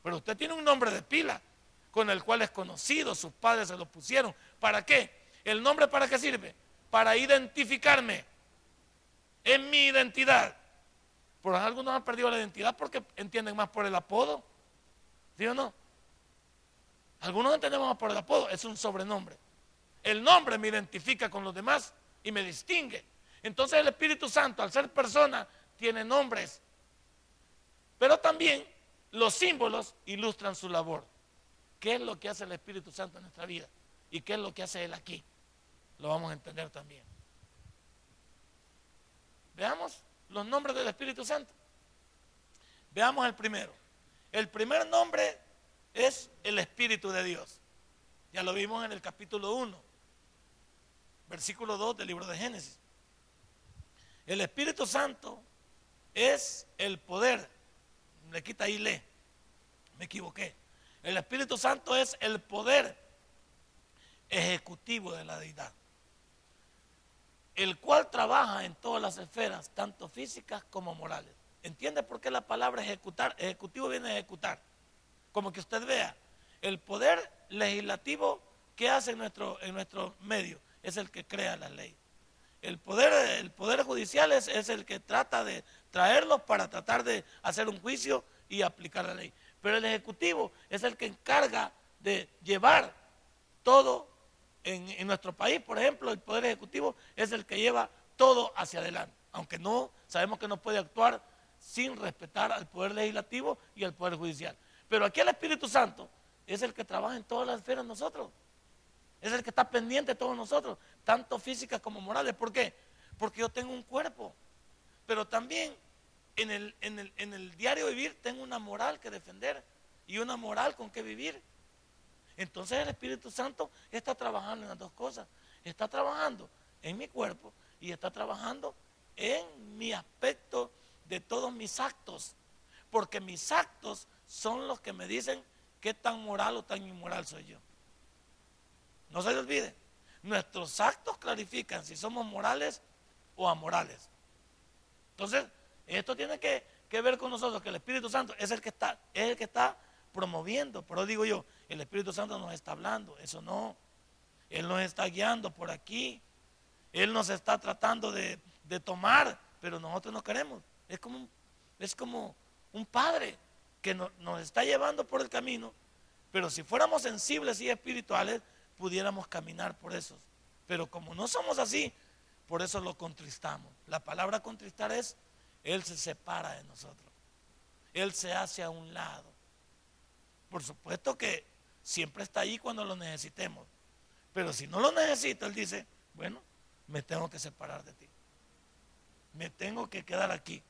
Pero usted tiene un nombre de pila, con el cual es conocido, sus padres se lo pusieron. ¿Para qué? ¿El nombre para qué sirve? Para identificarme en mi identidad. Por algunos han perdido la identidad porque entienden más por el apodo. ¿Sí o no? Algunos entendemos por el apodo, es un sobrenombre. El nombre me identifica con los demás y me distingue. Entonces el Espíritu Santo, al ser persona, tiene nombres. Pero también los símbolos ilustran su labor. ¿Qué es lo que hace el Espíritu Santo en nuestra vida? ¿Y qué es lo que hace Él aquí? Lo vamos a entender también. Veamos los nombres del Espíritu Santo. Veamos el primero. El primer nombre es el Espíritu de Dios. Ya lo vimos en el capítulo 1, versículo 2 del libro de Génesis. El Espíritu Santo es el poder. Le quita ahí, lee. Me equivoqué. El Espíritu Santo es el poder ejecutivo de la deidad, el cual trabaja en todas las esferas, tanto físicas como morales. ¿Entiende por qué la palabra ejecutar? Ejecutivo viene a ejecutar. Como que usted vea, el poder legislativo que hace en nuestro, en nuestro medio es el que crea la ley. El poder, el poder judicial es, es el que trata de traerlos para tratar de hacer un juicio y aplicar la ley. Pero el ejecutivo es el que encarga de llevar todo en, nuestro país, por ejemplo, el poder ejecutivo es el que lleva todo hacia adelante, aunque no sabemos que no puede actuar sin respetar al poder legislativo y al poder judicial. Pero aquí el Espíritu Santo es el que trabaja en todas las esferas nosotros. Es el que está pendiente de todos nosotros, tanto físicas como morales. ¿Por qué? Porque yo tengo un cuerpo, pero también en el, en el, en el diario vivir tengo una moral que defender y una moral con que vivir. Entonces el Espíritu Santo está trabajando en las dos cosas. Está trabajando en mi cuerpo y está trabajando en mi aspecto de todos mis actos. Porque mis actos son los que me dicen qué tan moral o tan inmoral soy yo. No se le olvide. Nuestros actos clarifican si somos morales o amorales. Entonces, esto tiene que, ver con nosotros, que el Espíritu Santo es el que está, es el que está promoviendo. Pero digo yo, el Espíritu Santo nos está hablando, eso no. Él nos está guiando por aquí. Él nos está tratando de, tomar, pero nosotros no queremos. Es como, es como un padre que nos está llevando por el camino, pero si fuéramos sensibles y espirituales, pudiéramos caminar por esos. Pero como no somos así, por eso lo contristamos. La palabra contristar es, Él se separa de nosotros. Él se hace a un lado. Por supuesto que siempre está ahí cuando lo necesitemos. Pero si no lo necesito, Él dice, bueno, me tengo que separar de ti. Me tengo que quedar aquí.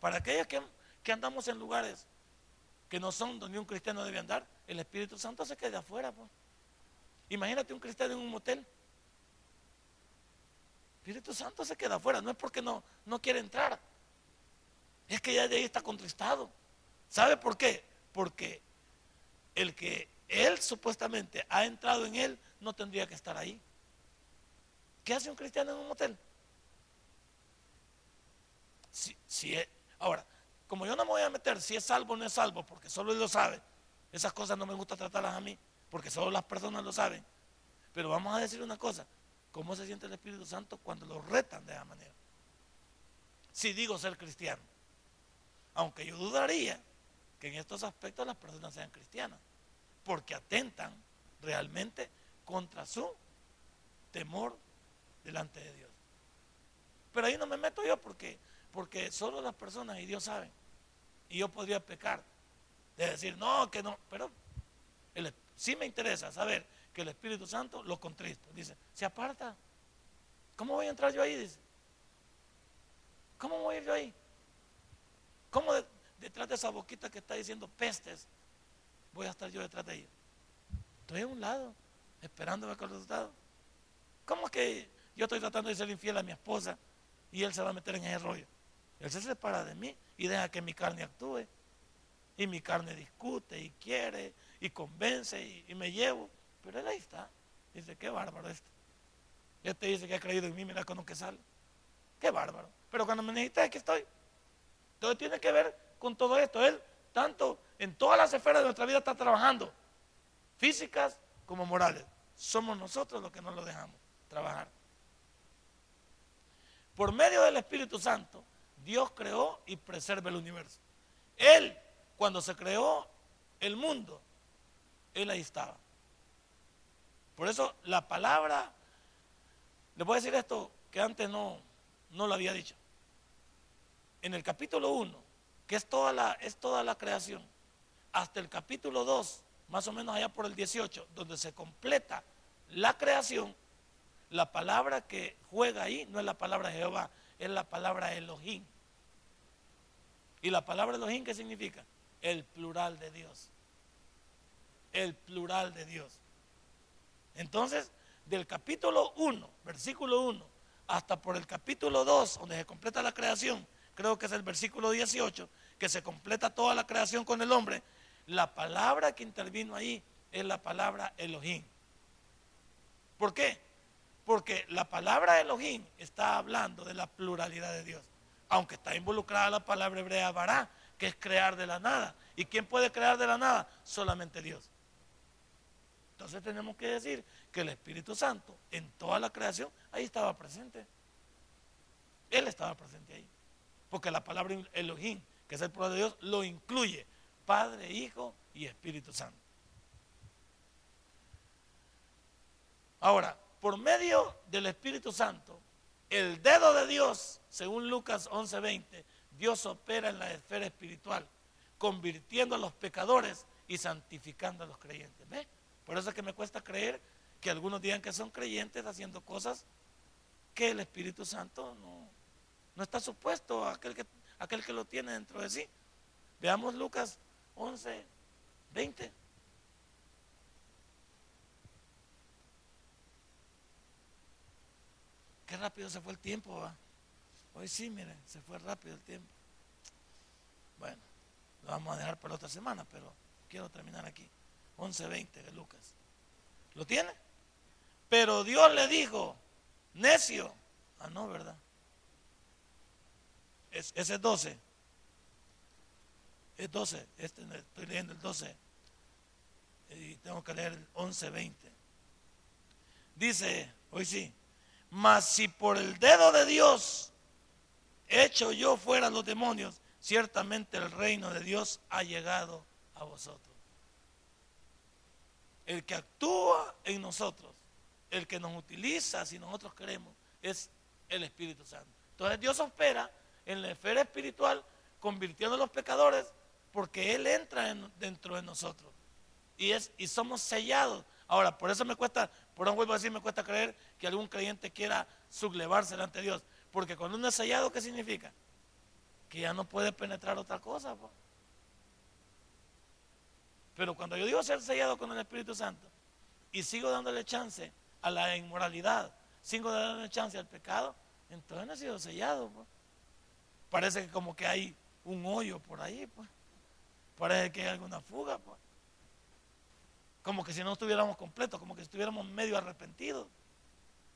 Para aquellos que, que andamos en lugares que no son donde un cristiano debe andar, el Espíritu Santo se queda afuera. Pues. Imagínate un cristiano en un motel. El Espíritu Santo se queda afuera, no es porque no, no quiere entrar, es que ya de ahí está contristado. ¿Sabe por qué? Porque el que él supuestamente ha entrado en él no tendría que estar ahí. ¿Qué hace un cristiano en un motel? Si, si ahora, como yo no me voy a meter si es salvo o no es salvo, porque solo él lo sabe, esas cosas no me gusta tratarlas a mí, porque solo las personas lo saben. Pero vamos a decir una cosa, ¿cómo se siente el Espíritu Santo cuando lo retan de esa manera? Si digo ser cristiano, aunque yo dudaría que en estos aspectos las personas sean cristianas, porque atentan realmente contra su temor delante de Dios. Pero ahí no me meto yo porque porque solo las personas y Dios saben. Y yo podría pecar de decir, no, que no, pero sí me interesa saber que el Espíritu Santo lo contrista. Dice, se aparta. ¿Cómo voy a entrar yo ahí? Dice. ¿Cómo voy a ir yo ahí? ¿Cómo detrás de esa boquita que está diciendo pestes voy a estar yo detrás de ella? Estoy a un lado, esperando ver el resultado. ¿Cómo es que yo estoy tratando de ser infiel a mi esposa y él se va a meter en ese rollo? Él se separa de mí y deja que mi carne actúe. Y mi carne discute y quiere y convence y, me llevo. Pero él ahí está. Dice, qué bárbaro este. Este dice que ha creído en mí, mira con lo que sale. Qué bárbaro. Pero cuando me necesita, aquí estoy. Entonces tiene que ver con todo esto. Él, tanto en todas las esferas de nuestra vida, está trabajando. Físicas como morales. Somos nosotros los que no lo dejamos trabajar. Por medio del Espíritu Santo, Dios creó y preserva el universo. Él, cuando se creó el mundo, Él ahí estaba. Por eso la palabra, le voy a decir esto que antes no, no lo había dicho. En el capítulo 1, que es toda, la, es toda la creación, hasta el capítulo 2, más o menos allá por el 18, donde se completa la creación, la palabra que juega ahí no es la palabra Jehová, es la palabra Elohim. ¿Y la palabra Elohim qué significa? El plural de Dios. El plural de Dios. Entonces, del capítulo 1, versículo 1, hasta por el capítulo 2, donde se completa la creación, creo que es el versículo 18, que se completa toda la creación con el hombre, la palabra que intervino ahí es la palabra Elohim. ¿Por qué? Porque la palabra Elohim está hablando de la pluralidad de Dios, aunque está involucrada la palabra hebrea bará, que es crear de la nada. ¿Y quién puede crear de la nada? Solamente Dios. Entonces tenemos que decir que el Espíritu Santo en toda la creación ahí estaba presente. Él estaba presente ahí. Porque la palabra Elohim, que es el pueblo de Dios, lo incluye. Padre, Hijo y Espíritu Santo. Ahora, por medio del Espíritu Santo, el dedo de Dios, según Lucas 11:20, Dios opera en la esfera espiritual, convirtiendo a los pecadores y santificando a los creyentes. ¿Ve? Por eso es que me cuesta creer que algunos digan que son creyentes haciendo cosas que el Espíritu Santo no, no está supuesto aquel que, aquel que lo tiene dentro de sí. Veamos Lucas 11, 20. Qué rápido se fue el tiempo, Hoy sí, miren, se fue rápido el tiempo. Bueno, lo vamos a dejar para otra semana, pero quiero terminar aquí. 11.20 de Lucas. ¿Lo tiene? Pero Dios le dijo, necio. Ah, no, ¿verdad? Es, ese es 12. Es 12. Este, estoy leyendo el 12. Y tengo que leer el 11.20. Dice, hoy sí, mas si por el dedo de Dios hecho yo fuera los demonios, ciertamente el reino de Dios ha llegado a vosotros. El que actúa en nosotros, el que nos utiliza si nosotros queremos, es el Espíritu Santo. Entonces Dios opera en la esfera espiritual convirtiendo a los pecadores porque Él entra dentro de nosotros y, es, y somos sellados. Ahora, por eso me cuesta, por un vuelvo a decir, me cuesta creer que algún creyente quiera sublevarse delante de Dios. Porque cuando uno es sellado, ¿qué significa? Que ya no puede penetrar otra cosa. Pero cuando yo digo ser sellado con el Espíritu Santo y sigo dándole chance a la inmoralidad, sigo dándole chance al pecado, entonces no he sido sellado. Parece que como que hay un hoyo por ahí. Pues. Parece que hay alguna fuga. Pues. Como que si no estuviéramos completos, como que estuviéramos medio arrepentidos.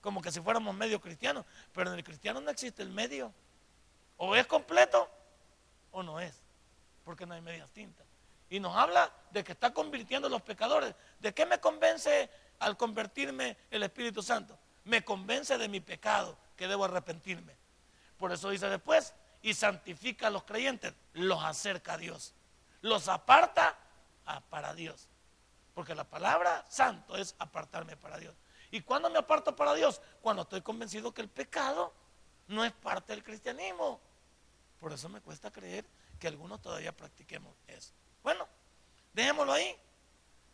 Como que si fuéramos medio cristianos. Pero en el cristiano no existe el medio. O es completo o no es. Porque no hay medias tintas. Y nos habla de que está convirtiendo a los pecadores. ¿De qué me convence al convertirme el Espíritu Santo? Me convence de mi pecado, que debo arrepentirme. Por eso dice después, y santifica a los creyentes, los acerca a Dios. Los aparta para Dios. Porque la palabra santo es apartarme para Dios. ¿Y cuándo me aparto para Dios? Cuando estoy convencido que el pecado no es parte del cristianismo. Por eso me cuesta creer que algunos todavía practiquemos eso. Bueno, dejémoslo ahí,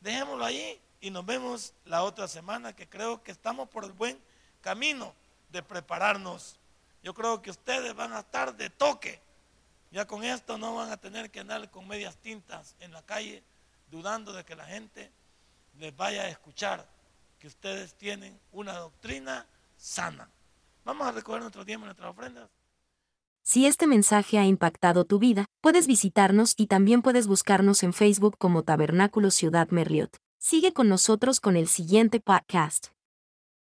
dejémoslo ahí y nos vemos la otra semana que creo que estamos por el buen camino de prepararnos. Yo creo que ustedes van a estar de toque. Ya con esto no van a tener que andar con medias tintas en la calle dudando de que la gente les vaya a escuchar que ustedes tienen una doctrina sana. Vamos a recoger nuestro tiempo, nuestras ofrendas. Si este mensaje ha impactado tu vida, puedes visitarnos y también puedes buscarnos en Facebook como Tabernáculo Ciudad Merliot. Sigue con nosotros con el siguiente podcast.